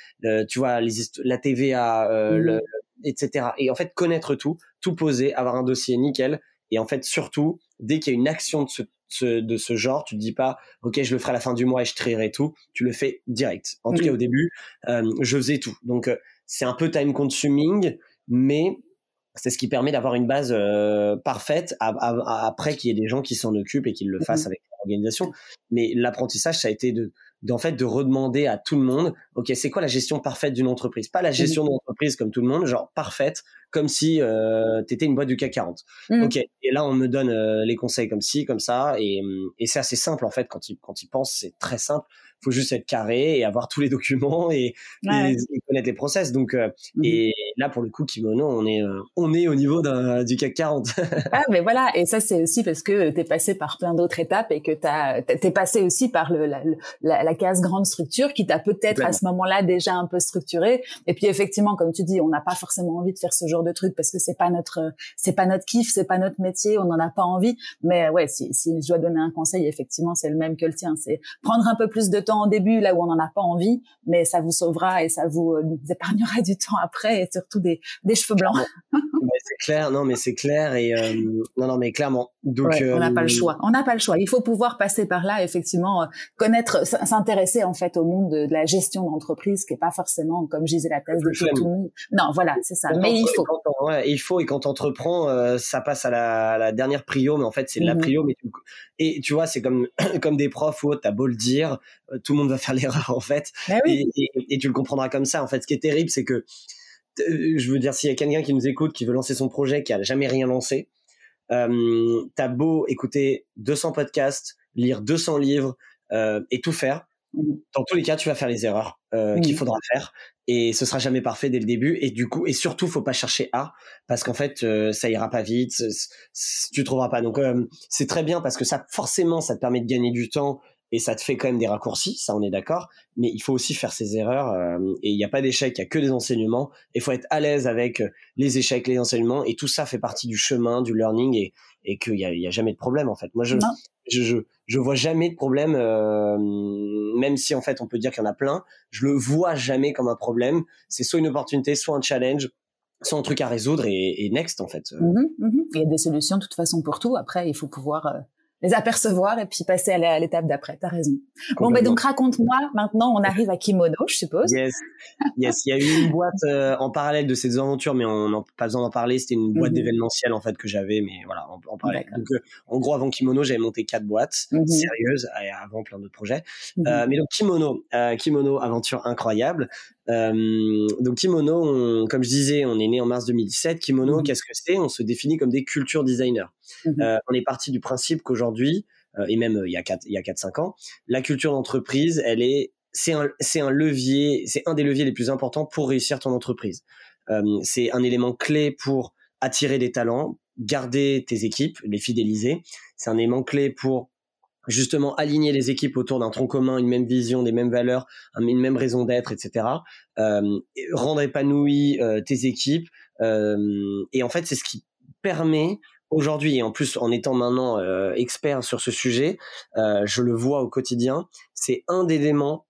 tu vois les la TVA mmh. le, etc. Et en fait, connaître tout, tout poser, avoir un dossier nickel, et en fait, surtout, dès qu'il y a une action de ce, de ce genre, tu te dis pas, ok, je le ferai à la fin du mois et je trierai tout. Tu le fais direct. En tout cas, au début, euh, je faisais tout. Donc, euh, c'est un peu time consuming, mais c'est ce qui permet d'avoir une base euh, parfaite après qu'il y ait des gens qui s'en occupent et qui le fassent avec l'organisation. Mais l'apprentissage, ça a été de d'en fait de redemander à tout le monde, ok, c'est quoi la gestion parfaite d'une entreprise? Pas la gestion d'une entreprise comme tout le monde, genre parfaite, comme si euh, tu étais une boîte du CAC 40. Mmh. Ok, et là on me donne euh, les conseils comme ci, comme ça, et, et c'est assez simple en fait quand il quand il pense, c'est très simple faut juste être carré et avoir tous les documents et, connaître les process. Donc, euh, mmh et là, pour le coup, Kimono, on est, euh, on est au niveau du CAC 40. ah, mais voilà. Et ça, c'est aussi parce que tu es passé par plein d'autres étapes et que tu es passé aussi par le, la, la, case grande structure qui t'a peut-être à ce moment-là déjà un peu structuré. Et puis, effectivement, comme tu dis, on n'a pas forcément envie de faire ce genre de truc parce que c'est pas notre, c'est pas notre kiff, c'est pas notre métier, on n'en a pas envie. Mais ouais, si, si je dois donner un conseil, effectivement, c'est le même que le tien. C'est prendre un peu plus de temps en début là où on n'en a pas envie, mais ça vous sauvera et ça vous, euh, épargnera du temps après et surtout des, des cheveux blancs. c'est clair, non mais c'est clair et euh, non non mais clairement. Donc on n'a pas le euh, choix, on n'a pas le choix. Il faut pouvoir passer par là, effectivement, connaître, s'intéresser en fait au monde de, la gestion d'entreprise, qui est pas forcément comme je disais la thèse de tout le monde. Non, voilà, c'est ça. mais il faut. il faut et quand on entreprend, ça passe à la, la, dernière prio, mais en fait c'est la mmh prio. Mais et tu vois, c'est comme comme des profs ou autres, t'as beau le dire, tout le monde va faire l'erreur en fait. Bah et, et, tu le comprendras comme ça. En fait, ce qui est terrible, c'est que euh, je veux dire, s'il y a quelqu'un qui nous écoute, qui veut lancer son projet, qui a jamais rien lancé, euh, t'as beau écouter 200 podcasts, lire 200 livres euh, et tout faire, dans tous les cas, tu vas faire les erreurs euh, qu'il faudra faire et ce sera jamais parfait dès le début et du coup et surtout faut pas chercher à parce qu'en fait euh, ça ira pas vite, tu trouveras pas. Donc c'est très bien parce que ça forcément ça te permet de gagner du temps et ça te fait quand même des raccourcis, ça on est d'accord, mais il faut aussi faire ses erreurs euh, et il n'y a pas d'échec, il y a que des enseignements. Il faut être à l'aise avec euh, les échecs, les enseignements et tout ça fait partie du chemin, du learning et, et qu'il n'y a, y a jamais de problème en fait. Moi je je, je, je vois jamais de problème, euh, même si en fait on peut dire qu'il y en a plein, je le vois jamais comme un problème. C'est soit une opportunité, soit un challenge soit un truc à résoudre et, et next en fait. Mmh mmh il y a des solutions de toute façon pour tout. Après, il faut pouvoir les apercevoir et puis passer à l'étape d'après. T'as raison. Bon, ben donc raconte-moi. Maintenant, on arrive à Kimono, je suppose. Yes, yes. Il y a eu une boîte euh, en parallèle de ces aventures, mais on n'a pas besoin d'en parler. C'était une boîte mhm. d'événementiel en fait que j'avais, mais voilà, en, parallèle. Donc, euh, en gros, avant Kimono, j'avais monté quatre boîtes mhm. sérieuses et avant plein d'autres projets. Mhm. Euh, mais donc Kimono, Kimono, aventure incroyable. Donc Kimono, comme je disais, on est né en mars 2017. Kimono, qu'est-ce que c'est? On se définit comme des culture designers. on est parti du principe qu'aujourd'hui aujourd'hui, euh, et même euh, il y a 4 il y a 4 5 ans, la culture d'entreprise, elle est c'est un c'est un levier, c'est un des leviers les plus importants pour réussir ton entreprise. Euh, c'est un élément clé pour attirer des talents, garder tes équipes, les fidéliser. C'est un élément clé pour justement aligner les équipes autour d'un tronc commun, une même vision, des mêmes valeurs, une même raison d'être, etc. Euh, rendre épanoui tes équipes. Euh, et en fait, c'est ce qui permet aujourd'hui, et en plus en étant maintenant euh, expert sur ce sujet, euh, je le vois au quotidien, c'est un des éléments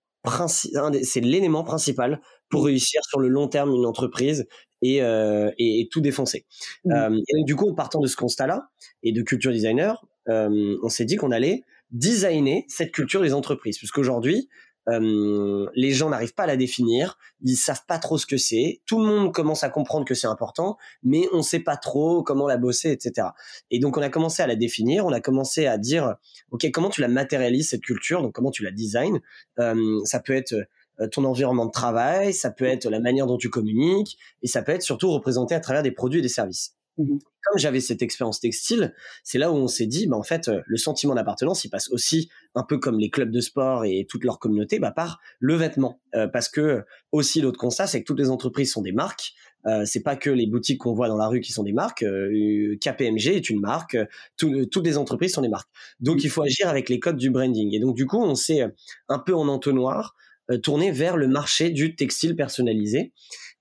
c'est l'élément principal pour réussir sur le long terme une entreprise et, euh, et, tout défoncer. Mmh. et donc, du coup, en partant de ce constat-là et de culture designer, on s'est dit qu'on allait designer cette culture des entreprises. Puisqu'aujourd'hui, euh, les gens n'arrivent pas à la définir, ils savent pas trop ce que c'est. Tout le monde commence à comprendre que c'est important, mais on sait pas trop comment la bosser, etc. Et donc on a commencé à la définir, on a commencé à dire, ok, comment tu la matérialises cette culture, donc comment tu la design? Euh, ça peut être euh, ton environnement de travail, ça peut être la manière dont tu communiques, et ça peut être surtout représenté à travers des produits et des services. Mmh Comme j'avais cette expérience textile, c'est là où on s'est dit, bah en fait, euh, le sentiment d'appartenance, il passe aussi un peu comme les clubs de sport et toute leur communauté, bah, par le vêtement. Euh, parce que aussi l'autre constat, c'est que toutes les entreprises sont des marques. Euh, c'est pas que les boutiques qu'on voit dans la rue qui sont des marques. Euh, KPMG est une marque. toutes les entreprises sont des marques. Donc mmh. il faut agir avec les codes du branding. Et donc du coup, on s'est un peu en entonnoir tourné vers le marché du textile personnalisé.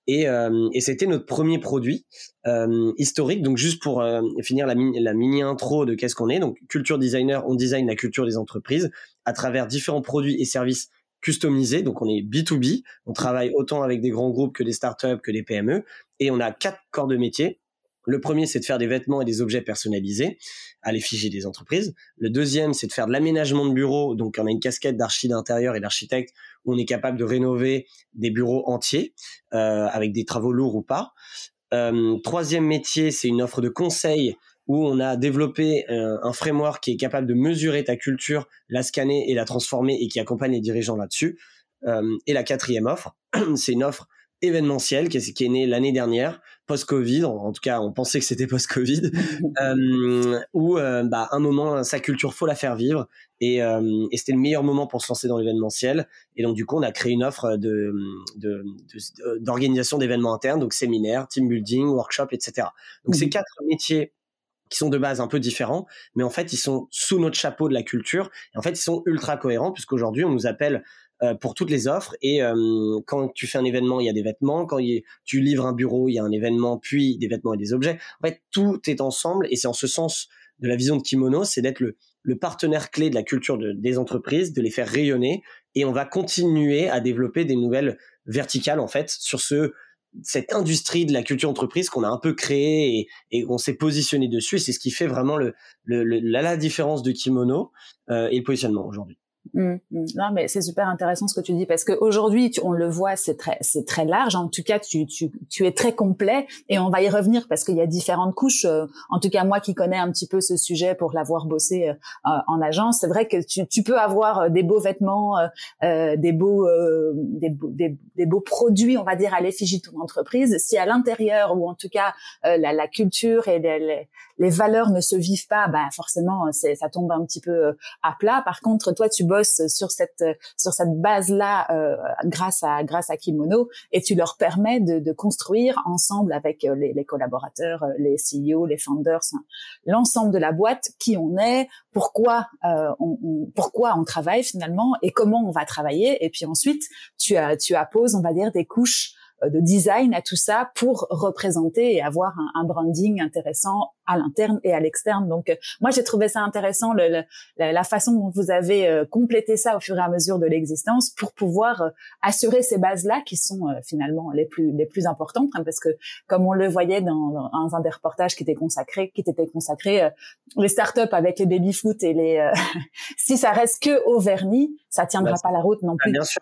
Euh, et, c'était notre premier produit euh, historique. Donc juste pour euh, finir la, mini intro de qu'est-ce qu'on est. Donc culture designer, on design la culture des entreprises à travers différents produits et services customisés. Donc on est B2B, on travaille autant avec des grands groupes que des startups, que des PME. Et on a quatre corps de métier. Le premier, c'est de faire des vêtements et des objets personnalisés à l'effigie des entreprises. Le deuxième, c'est de faire de l'aménagement de bureaux. Donc, on a une casquette d'archi d'intérieur et d'architecte où on est capable de rénover des bureaux entiers euh, avec des travaux lourds ou pas. Euh, troisième métier, c'est une offre de conseil où on a développé euh, un framework qui est capable de mesurer ta culture, la scanner et la transformer et qui accompagne les dirigeants là-dessus. et la quatrième offre, c'est une offre événementiel qui est, qui est né l'année dernière, post-Covid, en, tout cas on pensait que c'était post-Covid, euh, où euh, bah, un moment, sa culture, faut la faire vivre, et, euh, et c'était le meilleur moment pour se lancer dans l'événementiel, et donc du coup on a créé une offre de, d'organisation de, d'événements internes, donc séminaires, team building, workshop, etc. Donc ces quatre métiers qui sont de base un peu différents, mais en fait ils sont sous notre chapeau de la culture, et en fait ils sont ultra cohérents, puisqu'aujourd'hui on nous appelle euh, pour toutes les offres. Et euh, quand tu fais un événement, il y a des vêtements. Quand tu livres un bureau, il y a un événement, puis des vêtements et des objets. En fait, tout est ensemble. Et c'est en ce sens de la vision de Kimono, c'est d'être le, le, partenaire clé de la culture de, des entreprises, de les faire rayonner. Et on va continuer à développer des nouvelles verticales, en fait, sur ce cette industrie de la culture entreprise qu'on a un peu créée et, et on s'est positionné dessus. C'est ce qui fait vraiment le, le, la, la, différence de Kimono euh, et le positionnement aujourd'hui. Mmh, mmh. Non, mais c'est super intéressant ce que tu dis parce qu'aujourd'hui, on le voit, c'est très, c'est très large. En tout cas, tu, tu, tu es très complet et on va y revenir parce qu'il y a différentes couches. Euh, en tout cas, moi qui connais un petit peu ce sujet pour l'avoir bossé euh, en agence, c'est vrai que tu, tu peux avoir euh, des beaux vêtements, euh, des beaux, des, des, des, beaux produits, on va dire à l'effigie de ton entreprise. Si à l'intérieur ou en tout cas la, la, culture et les, les, valeurs ne se vivent pas, bah forcément, c'est, ça tombe un petit peu à plat. Par contre, toi, tu sur cette sur cette base là euh, grâce à grâce à Kimono et tu leur permets de, de construire ensemble avec euh, les, les, collaborateurs, euh, les CEO, les founders, hein, l'ensemble de la boîte, qui on est, pourquoi euh, on, on, pourquoi on travaille finalement et comment on va travailler. Et puis ensuite tu as tu apposes on va dire des couches de design à tout ça pour représenter et avoir un, un branding intéressant à l'interne et à l'externe. Donc, euh, moi, j'ai trouvé ça intéressant le, la, façon dont vous avez euh, complété ça au fur et à mesure de l'existence pour pouvoir assurer ces bases-là qui sont finalement les plus les plus importantes, hein, parce que comme on le voyait dans, dans, un des reportages qui était consacré, qui était consacré les startups avec les baby foot et les si ça reste que au vernis, ça tiendra bah, pas la route non bah, plus. Bien sûr.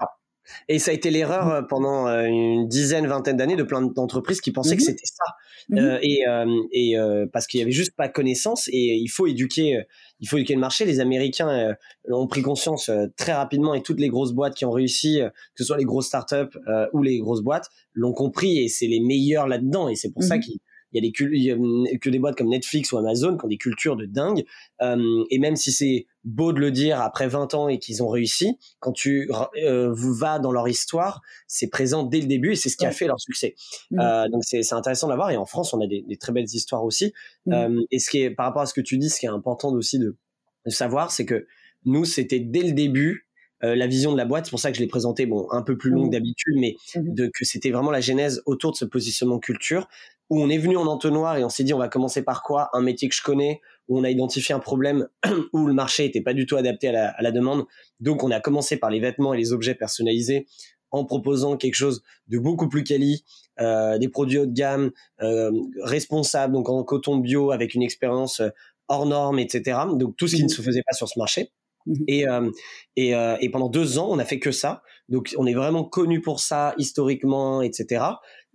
Et ça a été l'erreur euh, pendant euh, une dizaine, vingtaine d'années de plein d'entreprises qui pensaient que mhm. c'était ça. Mhm. Euh, et et euh, parce qu'il y avait juste pas connaissance et il faut éduquer, il faut éduquer le marché. Les Américains ont pris conscience très rapidement et toutes les grosses boîtes qui ont réussi, que ce soit les grosses startups ou les grosses boîtes, l'ont compris et c'est les meilleurs là-dedans. Et c'est pour ça qu'ils il y a des que des boîtes comme Netflix ou Amazon qui ont des cultures de dingue. Euh, et même si c'est beau de le dire après 20 ans et qu'ils ont réussi, quand tu euh, vas dans leur histoire, c'est présent dès le début et c'est ce qui a fait leur succès. Mmh. Euh, donc c'est intéressant d'avoir. Et en France, on a des, des très belles histoires aussi. Mmh. Euh, et ce qui est par rapport à ce que tu dis, ce qui est important aussi de, de savoir, c'est que nous, c'était dès le début euh, la vision de la boîte. C'est pour ça que je l'ai présenté, bon, un peu plus longue mmh. d'habitude, mais de, que c'était vraiment la genèse autour de ce positionnement culture où on est venu en entonnoir et on s'est dit on va commencer par quoi? Un métier que je connais, où on a identifié un problème où le marché était pas du tout adapté à la, demande. Donc on a commencé par les vêtements et les objets personnalisés en proposant quelque chose de beaucoup plus quali, euh, des produits haut de gamme, euh, responsables, donc en coton bio avec une expérience euh, hors norme, etc. Donc tout ce qui ne se faisait pas sur ce marché. Mmh et, et, et pendant deux ans, on a fait que ça. Donc, on est vraiment connu pour ça historiquement, etc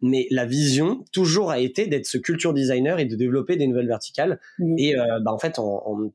mais la vision toujours a été d'être ce culture designer et de développer des nouvelles verticales. Mmh. Et euh, bah, en fait,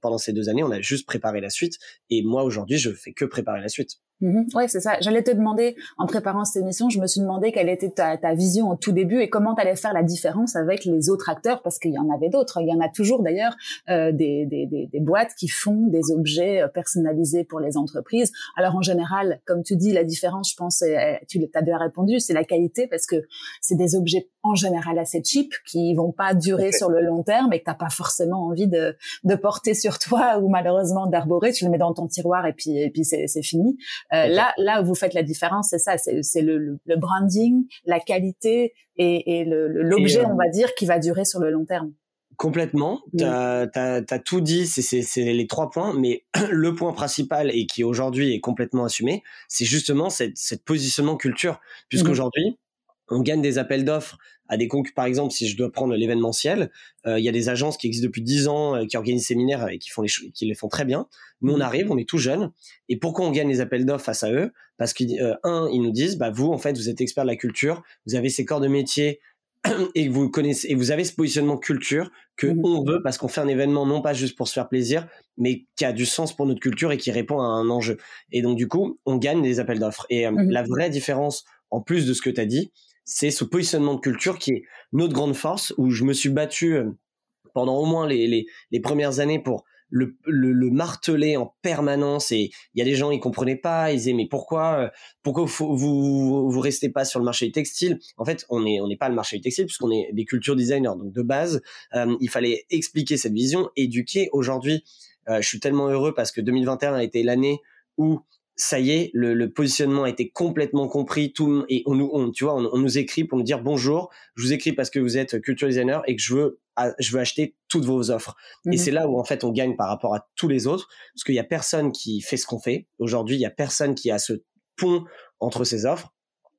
pendant ces deux années, on a juste préparé la suite. Et moi, aujourd'hui, je fais que préparer la suite. Mmh. Ouais, c'est ça. J'allais te demander, en préparant cette émission, je me suis demandé quelle était ta, ta vision au tout début et comment tu allais faire la différence avec les autres acteurs, parce qu'il y en avait d'autres. Il y en a toujours d'ailleurs euh, des, des, des, des, boîtes qui font des objets euh, personnalisés pour les entreprises. Alors en général, comme tu dis, la différence, je pense, tu as bien répondu, c'est la qualité, parce que c'est des objets en général assez cheap qui vont pas durer sur le long terme et que t'as pas forcément envie de, de porter sur toi ou malheureusement d'arborer. Tu le mets dans ton tiroir et puis et puis c'est fini. Euh, là là où vous faites la différence, c'est ça, c'est le, le, branding, la qualité et, et l'objet, euh, on va dire, qui va durer sur le long terme. Complètement. Tu as, tout dit, c'est les trois points, mais le point principal et qui aujourd'hui est complètement assumé, c'est justement cette, cette positionnement culture. Puisqu'aujourd'hui, on gagne des appels d'offres à des concurrents. Par exemple, si je dois prendre l'événementiel, euh, il y a des agences qui existent depuis 10 ans, euh, qui organisent des séminaires et qui font les qui les font très bien. Nous, on mmh. arrive, on est tout jeune. Et pourquoi on gagne les appels d'offres face à eux? Parce qu'un, euh, ils nous disent, bah vous, en fait, vous êtes expert de la culture, vous avez ces corps de métier et vous connaissez et vous avez ce positionnement culture que mmh. on veut parce qu'on fait un événement non pas juste pour se faire plaisir, mais qui a du sens pour notre culture et qui répond à un enjeu. Et donc du coup, on gagne des appels d'offres. Et mmh. la vraie différence, en plus de ce que tu as dit, c'est ce positionnement de culture qui est notre grande force, où je me suis battu euh, pendant au moins les, les, les premières années pour le, le, le, marteler en permanence et il y a des gens ils comprenaient pas ils disaient mais pourquoi euh, pourquoi vous, vous vous restez pas sur le marché du textile? En fait on est on n'est pas le marché du textile puisqu'on est des culture designers. Donc de base euh, il fallait expliquer cette vision éduquer. Aujourd'hui je suis tellement heureux parce que 2021 a été l'année où ça y est, le, le, positionnement a été complètement compris. Tout et on nous, on, tu vois, on, nous écrit pour nous dire bonjour. Je vous écris parce que vous êtes culture designer et que je veux, je veux acheter toutes vos offres. Et mhm. c'est là où en fait on gagne par rapport à tous les autres, parce qu'il y a personne qui fait ce qu'on fait. Aujourd'hui, il y a personne qui a ce pont entre ces offres.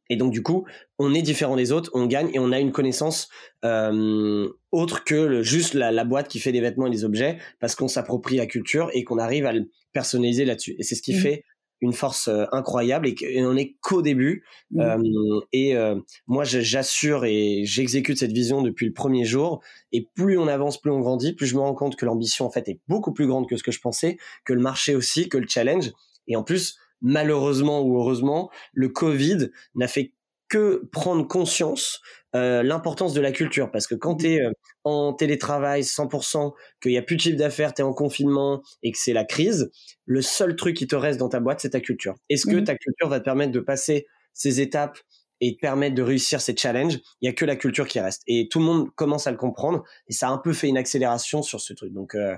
Et donc du coup, on est différent des autres, on gagne et on a une connaissance euh, autre que le, juste la, la, boîte qui fait des vêtements et des objets, parce qu'on s'approprie la culture et qu'on arrive à le personnaliser là-dessus. Et c'est ce qui mhm. fait une force euh, incroyable et, on est qu'au début. Mmh. Euh, et euh, moi, j'assure et j'exécute cette vision depuis le premier jour. Et plus on avance, plus on grandit, plus je me rends compte que l'ambition en fait est beaucoup plus grande que ce que je pensais, que le marché aussi, que le challenge. Et en plus, malheureusement ou heureusement, le Covid n'a fait que prendre conscience euh, l'importance de la culture parce que quand mmh. tu es euh, en télétravail 100%, qu'il y a plus de chiffre d'affaires, tu es en confinement et que c'est la crise, le seul truc qui te reste dans ta boîte, c'est ta culture. Est-ce que mmh. ta culture va te permettre de passer ces étapes et te permettre de réussir ces challenges? Il y a que la culture qui reste et tout le monde commence à le comprendre et ça a un peu fait une accélération sur ce truc. Donc euh,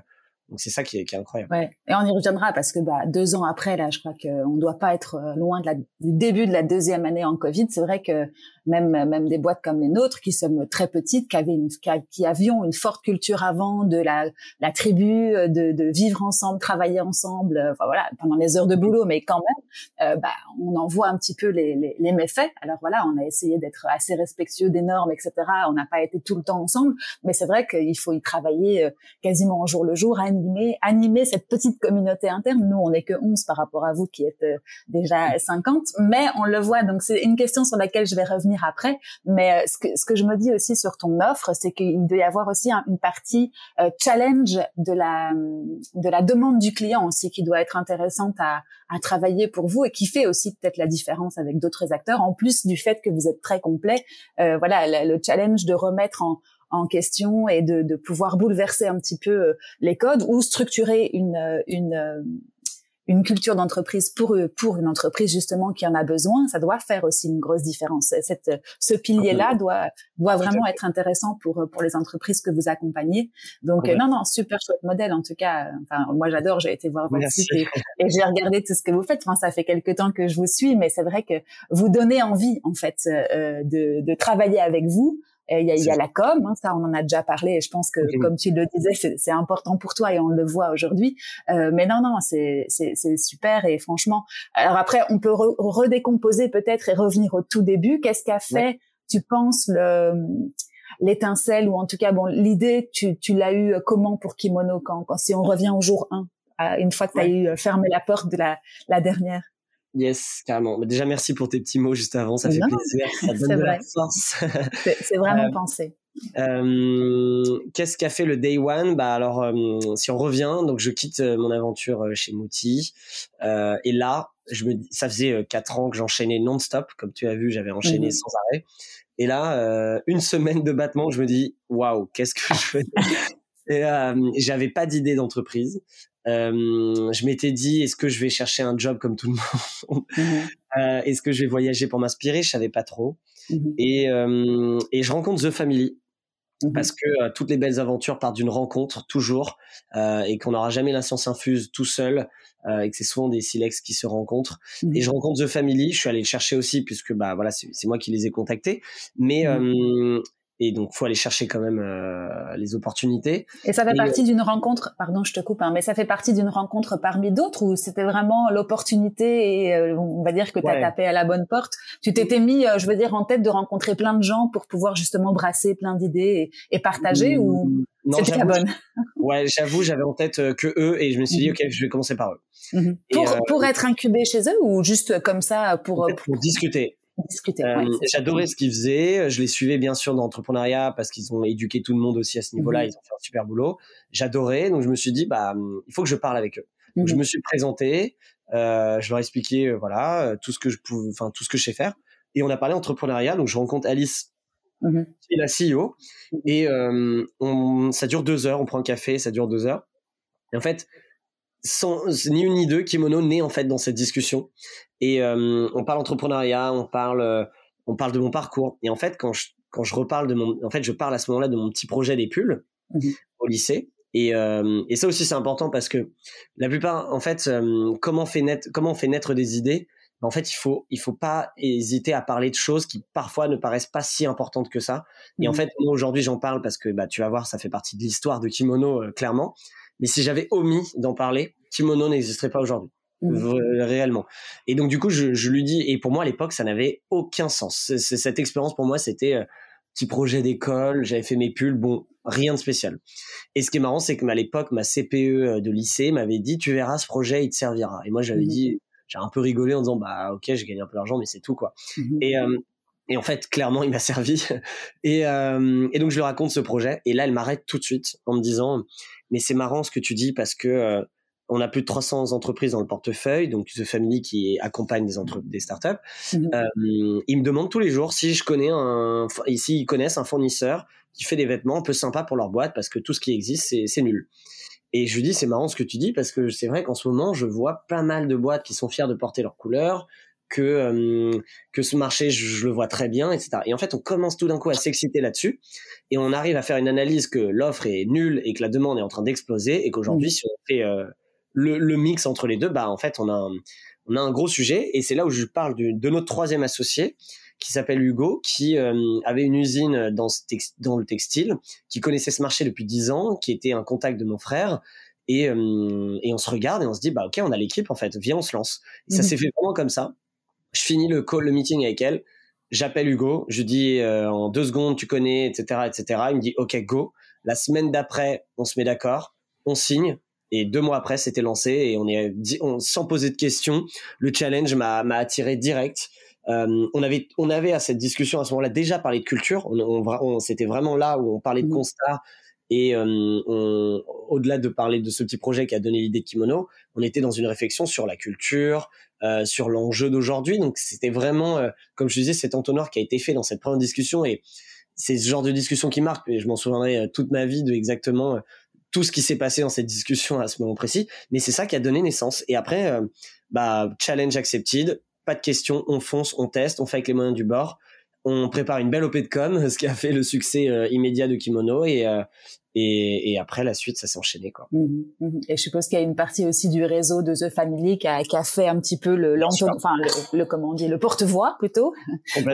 donc c'est ça qui est, incroyable. Et on y reviendra parce que bah, deux ans après, là, je crois qu'on ne doit pas être loin de la, du début de la deuxième année en Covid. C'est vrai que même même des boîtes comme les nôtres qui sommes très petites, qui avaient une, qui, avions une forte culture avant de la, la tribu, de, de vivre ensemble, travailler ensemble, euh, voilà, pendant les heures de boulot, mais quand même, euh, bah, on en voit un petit peu les, les, méfaits. Alors voilà, on a essayé d'être assez respectueux des normes, etc. On n'a pas été tout le temps ensemble, mais c'est vrai qu'il faut y travailler euh, quasiment au jour le jour, animer, cette petite communauté interne. Nous, on n'est que 11 par rapport à vous qui êtes déjà 50, mais on le voit. Donc c'est une question sur laquelle je vais revenir après. Mais euh, ce que, ce que je me dis aussi sur ton offre, c'est qu'il doit y avoir aussi une partie euh, challenge de la de la demande du client aussi qui doit être intéressante à, à travailler pour vous et qui fait aussi peut-être la différence avec d'autres acteurs. En plus du fait que vous êtes très complet, euh, voilà le, challenge de remettre en en question et de, de pouvoir bouleverser un petit peu les codes ou structurer une, une, une culture d'entreprise pour pour une entreprise justement qui en a besoin, ça doit faire aussi une grosse différence. Cette, ce pilier-là doit, doit vraiment être intéressant pour pour les entreprises que vous accompagnez. Donc non, non, super chouette modèle en tout cas. Enfin, moi j'adore. J'ai été voir votre site et, j'ai regardé tout ce que vous faites. Enfin, ça fait quelque temps que je vous suis, mais c'est vrai que vous donnez envie en fait euh, de, de travailler avec vous il y a, y a la com, hein, ça on en a déjà parlé. Et je pense que, comme tu le disais, c'est important pour toi et on le voit aujourd'hui. Euh, mais non, non, c'est super et franchement. Alors après, on peut redécomposer peut-être et revenir au tout début. Qu'est-ce qu'a fait, tu penses, le l'étincelle ou en tout cas bon l'idée tu, tu l'as eu comment pour Kimono quand, quand si on revient au jour 1 une fois que tu as eu fermé la porte de la, la dernière? Yes, carrément. Déjà, merci pour tes petits mots juste avant. Ça fait plaisir. Ça donne de la force. C'est vraiment euh, pensé. Euh, Qu'est-ce qu'a fait le day one? Bah alors, euh, si on revient, donc je quitte mon aventure chez Mouti, et là, je me, ça faisait quatre ans que j'enchaînais non-stop, comme tu as vu, j'avais enchaîné mhm. sans arrêt. Et là, une semaine de battement, je me dis, waouh, qu'est-ce que je fais? Et j'avais pas d'idée d'entreprise. Euh, je m'étais dit, est-ce que je vais chercher un job comme tout le monde? Mmh euh, Est-ce que je vais voyager pour m'inspirer? Je savais pas trop. Mmh et, euh, et je rencontre The Family. Mmh parce que toutes les belles aventures partent d'une rencontre toujours et qu'on n'aura jamais la science infuse tout seul et que c'est souvent des silex qui se rencontrent. Et je rencontre The Family. Je suis allé le chercher aussi puisque bah voilà c'est moi qui les ai contactés. Mais et donc faut aller chercher quand même euh, les opportunités. Et ça fait partie d'une rencontre, pardon, je te coupe, hein, mais ça fait partie d'une rencontre parmi d'autres ou c'était vraiment l'opportunité et euh, on va dire que tu as tapé à la bonne porte? Tu t'étais mis, euh, je veux dire, en tête de rencontrer plein de gens pour pouvoir justement brasser plein d'idées et, partager ou c'était la bonne? Ouais, j'avoue, j'avais en tête que eux et je me suis dit mhm. ok, je vais commencer par eux. Pour, pour être incubé chez eux ou juste comme ça pour, pour discuter euh, j'adorais ce qu'ils faisaient. Je les suivais bien sûr dans l'entrepreneuriat parce qu'ils ont éduqué tout le monde aussi à ce niveau-là. Mhm. Ils ont fait un super boulot. J'adorais. Donc je me suis dit, bah, il faut que je parle avec eux. Donc, je mhm. me suis présenté. Euh, je leur ai expliqué, euh, voilà, tout ce que je pouvais, enfin tout ce que je sais faire. Et on a parlé entrepreneuriat. Donc je rencontre Alice, mhm. qui est la CEO. Et on, ça dure deux heures. On prend un café, ça dure deux heures. Et en fait, sans, ni une ni deux, Kimono naît en fait dans cette discussion. Et euh, on parle entrepreneuriat, on parle, euh, on parle de mon parcours. Et en fait, quand je, quand je reparle de mon, en fait, je parle à ce moment-là de mon petit projet des pulls mhm. au lycée. Et, euh, et ça aussi, c'est important parce que la plupart, en fait, comment, fait naître, comment on fait naître des idées ben, En fait, il faut, il faut pas hésiter à parler de choses qui parfois ne paraissent pas si importantes que ça. Et en mhm. fait, moi aujourd'hui, j'en parle parce que bah, tu vas voir, ça fait partie de l'histoire de Kimono, clairement. Mais si j'avais omis d'en parler, Kimono n'existerait pas aujourd'hui. Mmh. réellement. Et donc du coup, je, je, lui dis, et pour moi à l'époque, ça n'avait aucun sens. cette expérience pour moi, c'était euh, petit projet d'école, j'avais fait mes pulls, bon, rien de spécial. Et ce qui est marrant, c'est que à l'époque, ma CPE euh, de lycée m'avait dit, tu verras, ce projet, il te servira. Et moi, j'avais mmh. dit, j'ai un peu rigolé en disant, bah ok, j'ai gagné un peu d'argent, mais c'est tout quoi. Mmh. Et euh, et en fait, clairement, il m'a servi. Et, euh, et, donc, je lui raconte ce projet. Et là, elle m'arrête tout de suite en me disant, mais c'est marrant ce que tu dis parce que euh, on a plus de 300 entreprises dans le portefeuille, donc The Family qui accompagne des, des startups. Mmh euh, ils me demandent tous les jours si je connais un, ici ils connaissent un fournisseur qui fait des vêtements un peu sympas pour leur boîte parce que tout ce qui existe c'est nul. Et je lui dis c'est marrant ce que tu dis parce que c'est vrai qu'en ce moment je vois pas mal de boîtes qui sont fiers de porter leurs couleurs, que euh, que ce marché je, le vois très bien etc et en fait on commence tout d'un coup à s'exciter là-dessus et on arrive à faire une analyse que l'offre est nulle et que la demande est en train d'exploser et qu'aujourd'hui mmh. si on fait euh, le, le, mix entre les deux bah en fait on a un, on a un gros sujet. Et c'est là où je parle de notre troisième associé qui s'appelle Hugo, qui euh, avait une usine dans, dans le textile, qui connaissait ce marché depuis dix ans, qui était un contact de mon frère, et, et, on se regarde et on se dit bah ok on a l'équipe en fait. Viens on se lance. Et ça mmh. s'est fait vraiment comme ça je finis le call, le meeting avec elle. J'appelle Hugo. Je dis euh, en deux secondes, tu connais, etc., etc. Il me dit OK, go. La semaine d'après, on se met d'accord, on signe. Et deux mois après, c'était lancé et on est on, sans poser de questions. Le challenge m'a attiré direct. Euh, on avait on avait à cette discussion à ce moment-là déjà parlé de culture. On, on, c'était vraiment là où on parlait de mmh. constat et euh, au-delà de parler de ce petit projet qui a donné l'idée de Kimono, on était dans une réflexion sur la culture, euh, sur l'enjeu d'aujourd'hui. Donc c'était vraiment, euh, comme je disais, cet entonnoir qui a été fait dans cette première discussion et c'est ce genre de discussion qui marque. Et je m'en souviendrai euh, toute ma vie de exactement tout ce qui s'est passé dans cette discussion à ce moment précis. Mais c'est ça qui a donné naissance. Et après, bah challenge accepted, pas de questions, on fonce, on teste, on fait avec les moyens du bord on prépare une belle OP de com, ce qui a fait le succès immédiat de Kimono et, et, et, après, la suite, ça s'est enchaîné, quoi. Mmh, mmh. Et je suppose qu'il y a une partie aussi du réseau de The Family qui a, qui a fait un petit peu le, enfin, le, le, comment on dit, le porte-voix plutôt.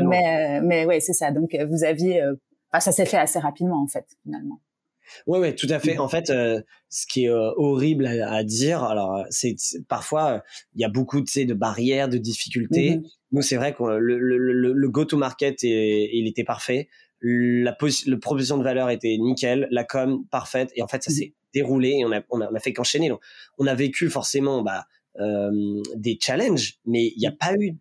Mais, mais ouais, c'est ça. Donc, vous aviez, euh, ça s'est fait assez rapidement, en fait, finalement. Ouais, ouais, tout à fait. Mmh. En fait, euh, ce qui est euh, horrible à, dire, alors c'est parfois il y a beaucoup de, de barrières, de difficultés. Nous, c'est vrai que le, le, le go-to-market, il était parfait la, le proposition de valeur était nickel, la com parfaite, et en fait ça mhm. s'est déroulé et on a, on a, fait qu'enchaîner. On a vécu forcément bah, des challenges, mais il n'y a pas eu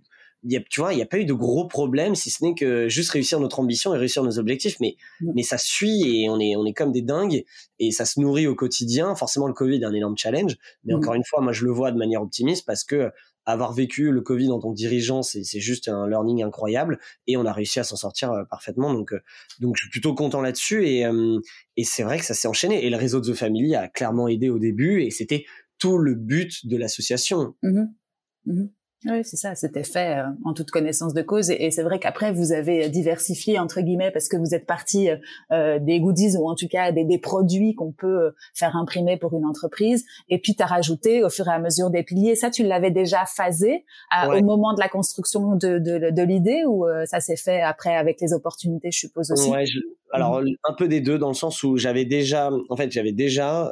y a, tu vois, il n'y a pas eu de gros problèmes, si ce n'est que juste réussir notre ambition et réussir nos objectifs. Mais, mm. mais ça suit et on est, on est comme des dingues et ça se nourrit au quotidien. Forcément, le Covid est un énorme challenge. Mais mm. encore une fois, moi, je le vois de manière optimiste parce que avoir vécu le Covid en tant que dirigeant, c'est, juste un learning incroyable et on a réussi à s'en sortir euh, parfaitement. Donc, euh, donc, je suis plutôt content là-dessus et, euh, et c'est vrai que ça s'est enchaîné. Et le réseau de The Family a clairement aidé au début et c'était tout le but de l'association. Mm-hmm. Mm-hmm. Oui, c'est ça, c'était fait euh, en toute connaissance de cause. Et, c'est vrai qu'après, vous avez diversifié, entre guillemets, parce que vous êtes parti euh, euh, des goodies ou en tout cas des, des produits qu'on peut faire imprimer pour une entreprise. Et puis, tu as rajouté au fur et à mesure des piliers. Ça, tu l'avais déjà phasé au moment de la construction de, de, de l'idée ou ça s'est fait après avec les opportunités, je suppose aussi? Ouais, Alors, mmh. un peu des deux, dans le sens où j'avais déjà, en fait, j'avais déjà...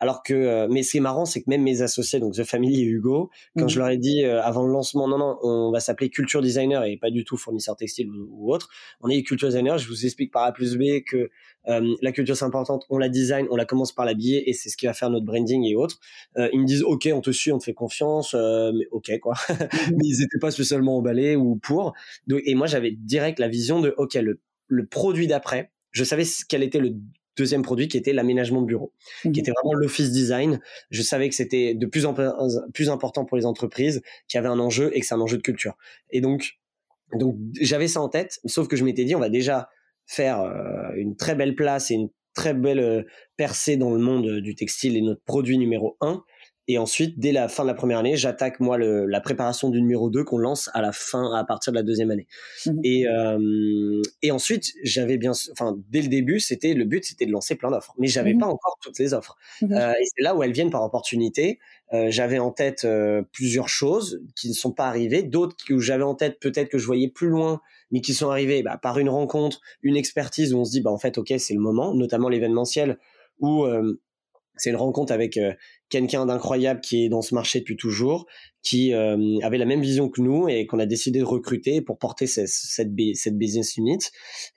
Alors que, euh, mais ce qui est marrant, c'est que même mes associés, donc The Family et Hugo, quand mmh. je leur ai dit euh, avant le lancement, non, non, on va s'appeler Culture Designer et pas du tout fournisseur textile ou, autre, on est Culture Designer, je vous explique par A plus B que euh, la culture c'est importante, on la design, on la commence par l'habiller et c'est ce qui va faire notre branding et autres. ils me disent, ok, on te suit, on te fait confiance, mais ok quoi. Mmh. mais ils n'étaient pas spécialement emballés ou pour. Donc, et moi j'avais direct la vision de, ok, le, le produit d'après, je savais quel était le deuxième produit qui était l'aménagement de bureau, qui mmh était vraiment l'office design. Je savais que c'était de plus en plus important pour les entreprises, qui avait un enjeu et que c'est un enjeu de culture. Et donc, donc j'avais ça en tête, sauf que je m'étais dit, on va déjà faire euh, une très belle place et une très belle euh, percée dans le monde du textile et notre produit numéro un. Et ensuite, dès la fin de la première année, j'attaque moi le, la préparation du numéro 2 qu'on lance à la fin, à partir de la deuxième année. Mmh. Et, euh, et ensuite, j'avais bien, enfin, dès le début, c'était le but, c'était de lancer plein d'offres, mais j'avais mmh. pas encore toutes les offres. Mmh. Euh, et c'est là où elles viennent par opportunité. Euh, j'avais en tête plusieurs choses qui ne sont pas arrivées, d'autres que j'avais en tête peut-être que je voyais plus loin, mais qui sont arrivées bah, par une rencontre, une expertise où on se dit bah en fait ok c'est le moment, notamment l'événementiel où c'est une rencontre avec quelqu'un d'incroyable qui est dans ce marché depuis toujours, qui euh, avait la même vision que nous et qu'on a décidé de recruter pour porter cette, cette, business unit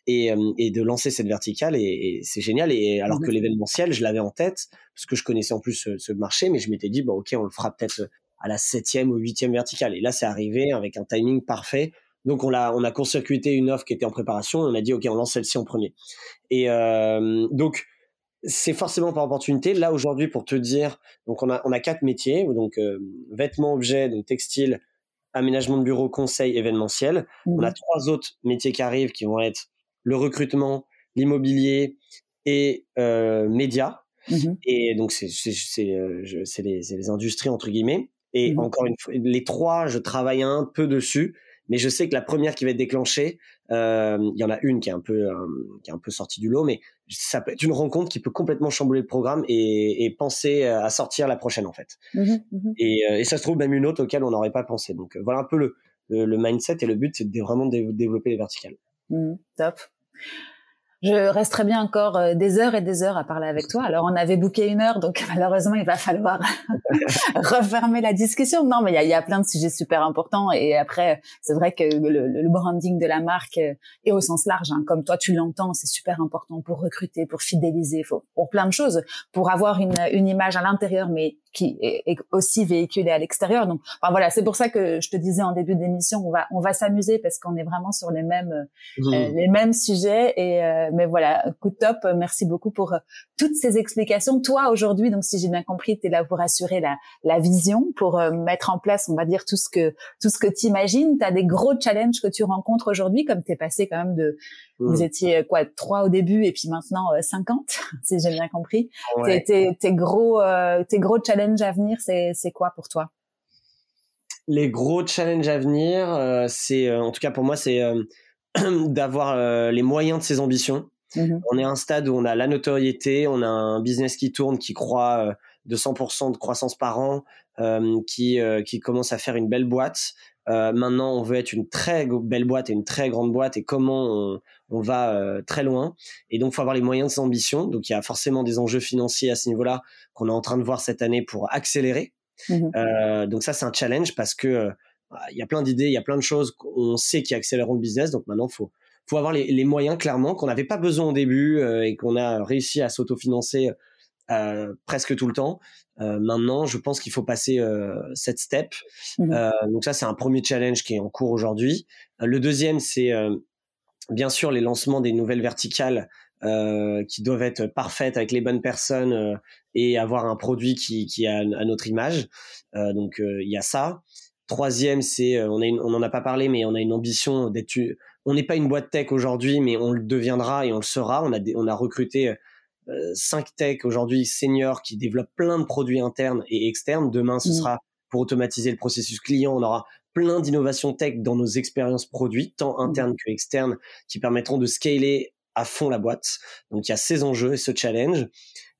et, euh, et, de lancer cette verticale. Et, c'est génial. Et alors que l'événementiel, je l'avais en tête parce que je connaissais en plus ce, marché, mais je m'étais dit, bon, ok, on le fera peut-être à la septième ou huitième verticale. Et là, c'est arrivé avec un timing parfait. Donc on a on a court-circuité une offre qui était en préparation. Et on a dit ok, on lance celle-ci en premier. Et donc c'est forcément par opportunité. Là aujourd'hui, pour te dire, donc on a on a quatre métiers, donc euh, vêtements, objets, donc textile, aménagement de bureau, conseil, événementiel. On a mmh. trois autres métiers qui arrivent qui vont être le recrutement, l'immobilier et euh, médias. Mmh et donc c'est c'est c'est euh, les, les industries entre guillemets. Et mmh encore une fois, les trois, je travaille un peu dessus mais je sais que la première qui va être déclenchée, euh, il y en a une qui est un peu euh, qui est un peu sortie du lot, mais ça peut être une rencontre qui peut complètement chambouler le programme et, et penser à sortir la prochaine en fait. Mmh mmh et, euh, et, ça se trouve même une autre auquel on n'aurait pas pensé. Donc voilà un peu le, le, mindset et le but, c'est de vraiment développer les verticales. Mmh, top je resterai bien encore euh, des heures et des heures à parler avec toi. Alors, on avait booké une heure, donc malheureusement, il va falloir refermer la discussion. Non, mais il y a, plein de sujets super importants. Et après, c'est vrai que le, branding de la marque est euh, au sens large. Hein. Comme toi, tu l'entends, c'est super important pour recruter, pour fidéliser, pour plein de choses, pour avoir une, une image à l'intérieur, mais qui est, aussi véhiculée à l'extérieur. Donc, enfin, voilà, c'est pour ça que je te disais en début d'émission, on va, on va s'amuser parce qu'on est vraiment sur les mêmes, mmh. euh, les mêmes sujets. Et mais voilà, coup top. Merci beaucoup pour euh, toutes ces explications. Toi, aujourd'hui, donc si j'ai bien compris, tu es là pour assurer la, la vision, pour euh, mettre en place, on va dire, tout ce que tout ce que tu imagines. Tu as des gros challenges que tu rencontres aujourd'hui, comme tu es passé quand même de... Vous mmh. étiez euh, quoi, trois au début et puis maintenant 50, si j'ai bien compris. Tes, gros, tes gros challenges à venir, c'est quoi pour toi? Les gros challenges à venir, c'est en tout cas pour moi, c'est d'avoir euh, les moyens de ses ambitions. Mmh on est à un stade où on a la notoriété, on a un business qui tourne, qui croit euh, de 100% de croissance par an, euh, qui, qui commence à faire une belle boîte. maintenant, on veut être une très belle boîte et une très grande boîte et comment on, on va très loin. Et donc, il faut avoir les moyens de ses ambitions. Donc, il y a forcément des enjeux financiers à ce niveau-là qu'on est en train de voir cette année pour accélérer. Mmh donc ça, c'est un challenge parce que il y a plein d'idées, il y a plein de choses qu'on sait qui accéléreront le business. Donc maintenant, faut faut avoir les, moyens clairement qu'on n'avait pas besoin au début euh, et qu'on a réussi à s'autofinancer presque tout le temps. maintenant, je pense qu'il faut passer cette step. Mmh donc ça, c'est un premier challenge qui est en cours aujourd'hui. le deuxième, c'est bien sûr les lancements des nouvelles verticales euh, qui doivent être parfaites avec les bonnes personnes euh, et avoir un produit qui, qui a à notre image. Euh, donc il y a ça. Troisième, c'est on a on en a pas parlé, mais on a une ambition d'être. On n'est pas une boîte tech aujourd'hui, mais on le deviendra et on le sera. On a on a recruté cinq tech aujourd'hui seniors qui développent plein de produits internes et externes. Demain, ce mmh. sera pour automatiser le processus client. On aura plein d'innovations tech dans nos expériences produits, tant mmh. internes que externes, qui permettront de scaler à fond la boîte. Donc il y a ces enjeux et ce challenge.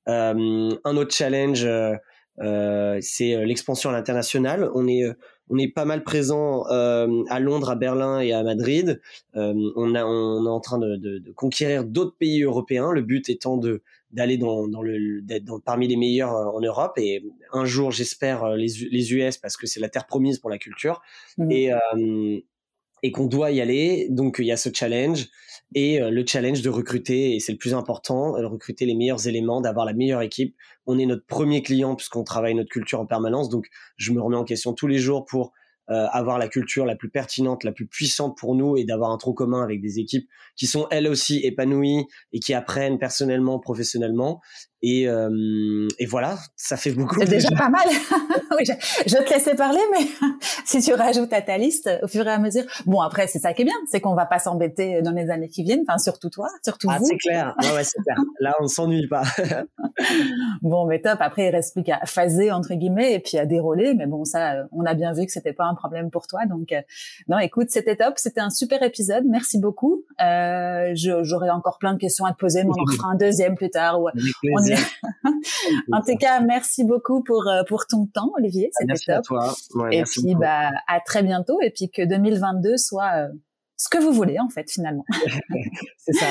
Euh, un autre challenge, euh, euh c'est l'expansion à l'international. On est on est pas mal présent euh, à Londres, à Berlin et à Madrid. on, a, on est en train de, de, de conquérir d'autres pays européens. Le but étant de d'aller dans, dans le d'être parmi les meilleurs en Europe et un jour j'espère les, les US parce que c'est la terre promise pour la culture mmh. et et qu'on doit y aller. Donc il y a ce challenge et euh, le challenge de recruter, et c'est le plus important, de recruter les meilleurs éléments, d'avoir la meilleure équipe. On est notre premier client puisqu'on travaille notre culture en permanence, donc je me remets en question tous les jours pour euh, avoir la culture la plus pertinente, la plus puissante pour nous et d'avoir un tronc commun avec des équipes qui sont elles aussi épanouies et qui apprennent personnellement, professionnellement. Et, euh, et voilà, ça fait beaucoup. C'est déjà pas mal. oui, je, je, te laissais parler, mais si tu rajoutes à ta liste au fur et à mesure. Bon, après, c'est ça qui est bien, c'est qu'on va pas s'embêter dans les années qui viennent. Enfin, surtout toi, surtout ah, vous. C'est clair. Ouais, ouais, c'est clair. Là, on s'ennuie pas. bon, mais top. Après, il reste plus qu'à phaser entre guillemets et puis à dérouler. Mais bon, ça, on a bien vu que c'était pas un problème pour toi. Donc, euh, non, écoute, c'était top. C'était un super épisode. Merci beaucoup. Euh, J'aurais encore plein de questions à te poser, mais on en fera un deuxième plus tard. Où on en tout cas, merci beaucoup pour euh, pour ton temps, Olivier. C'était merci top. À toi. et puis, bah, à très bientôt. Et puis que 2022 soit euh, ce que vous voulez en fait finalement. c'est ça,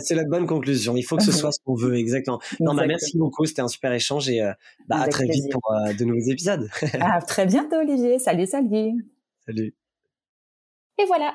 c'est la, bonne conclusion. Il faut que ce soit ce qu'on veut exactement. Non, bah, merci beaucoup, c'était un super échange et euh, bah, à très vite pour de nouveaux épisodes. à très bientôt Olivier. Salut, salut. Salut. Et voilà,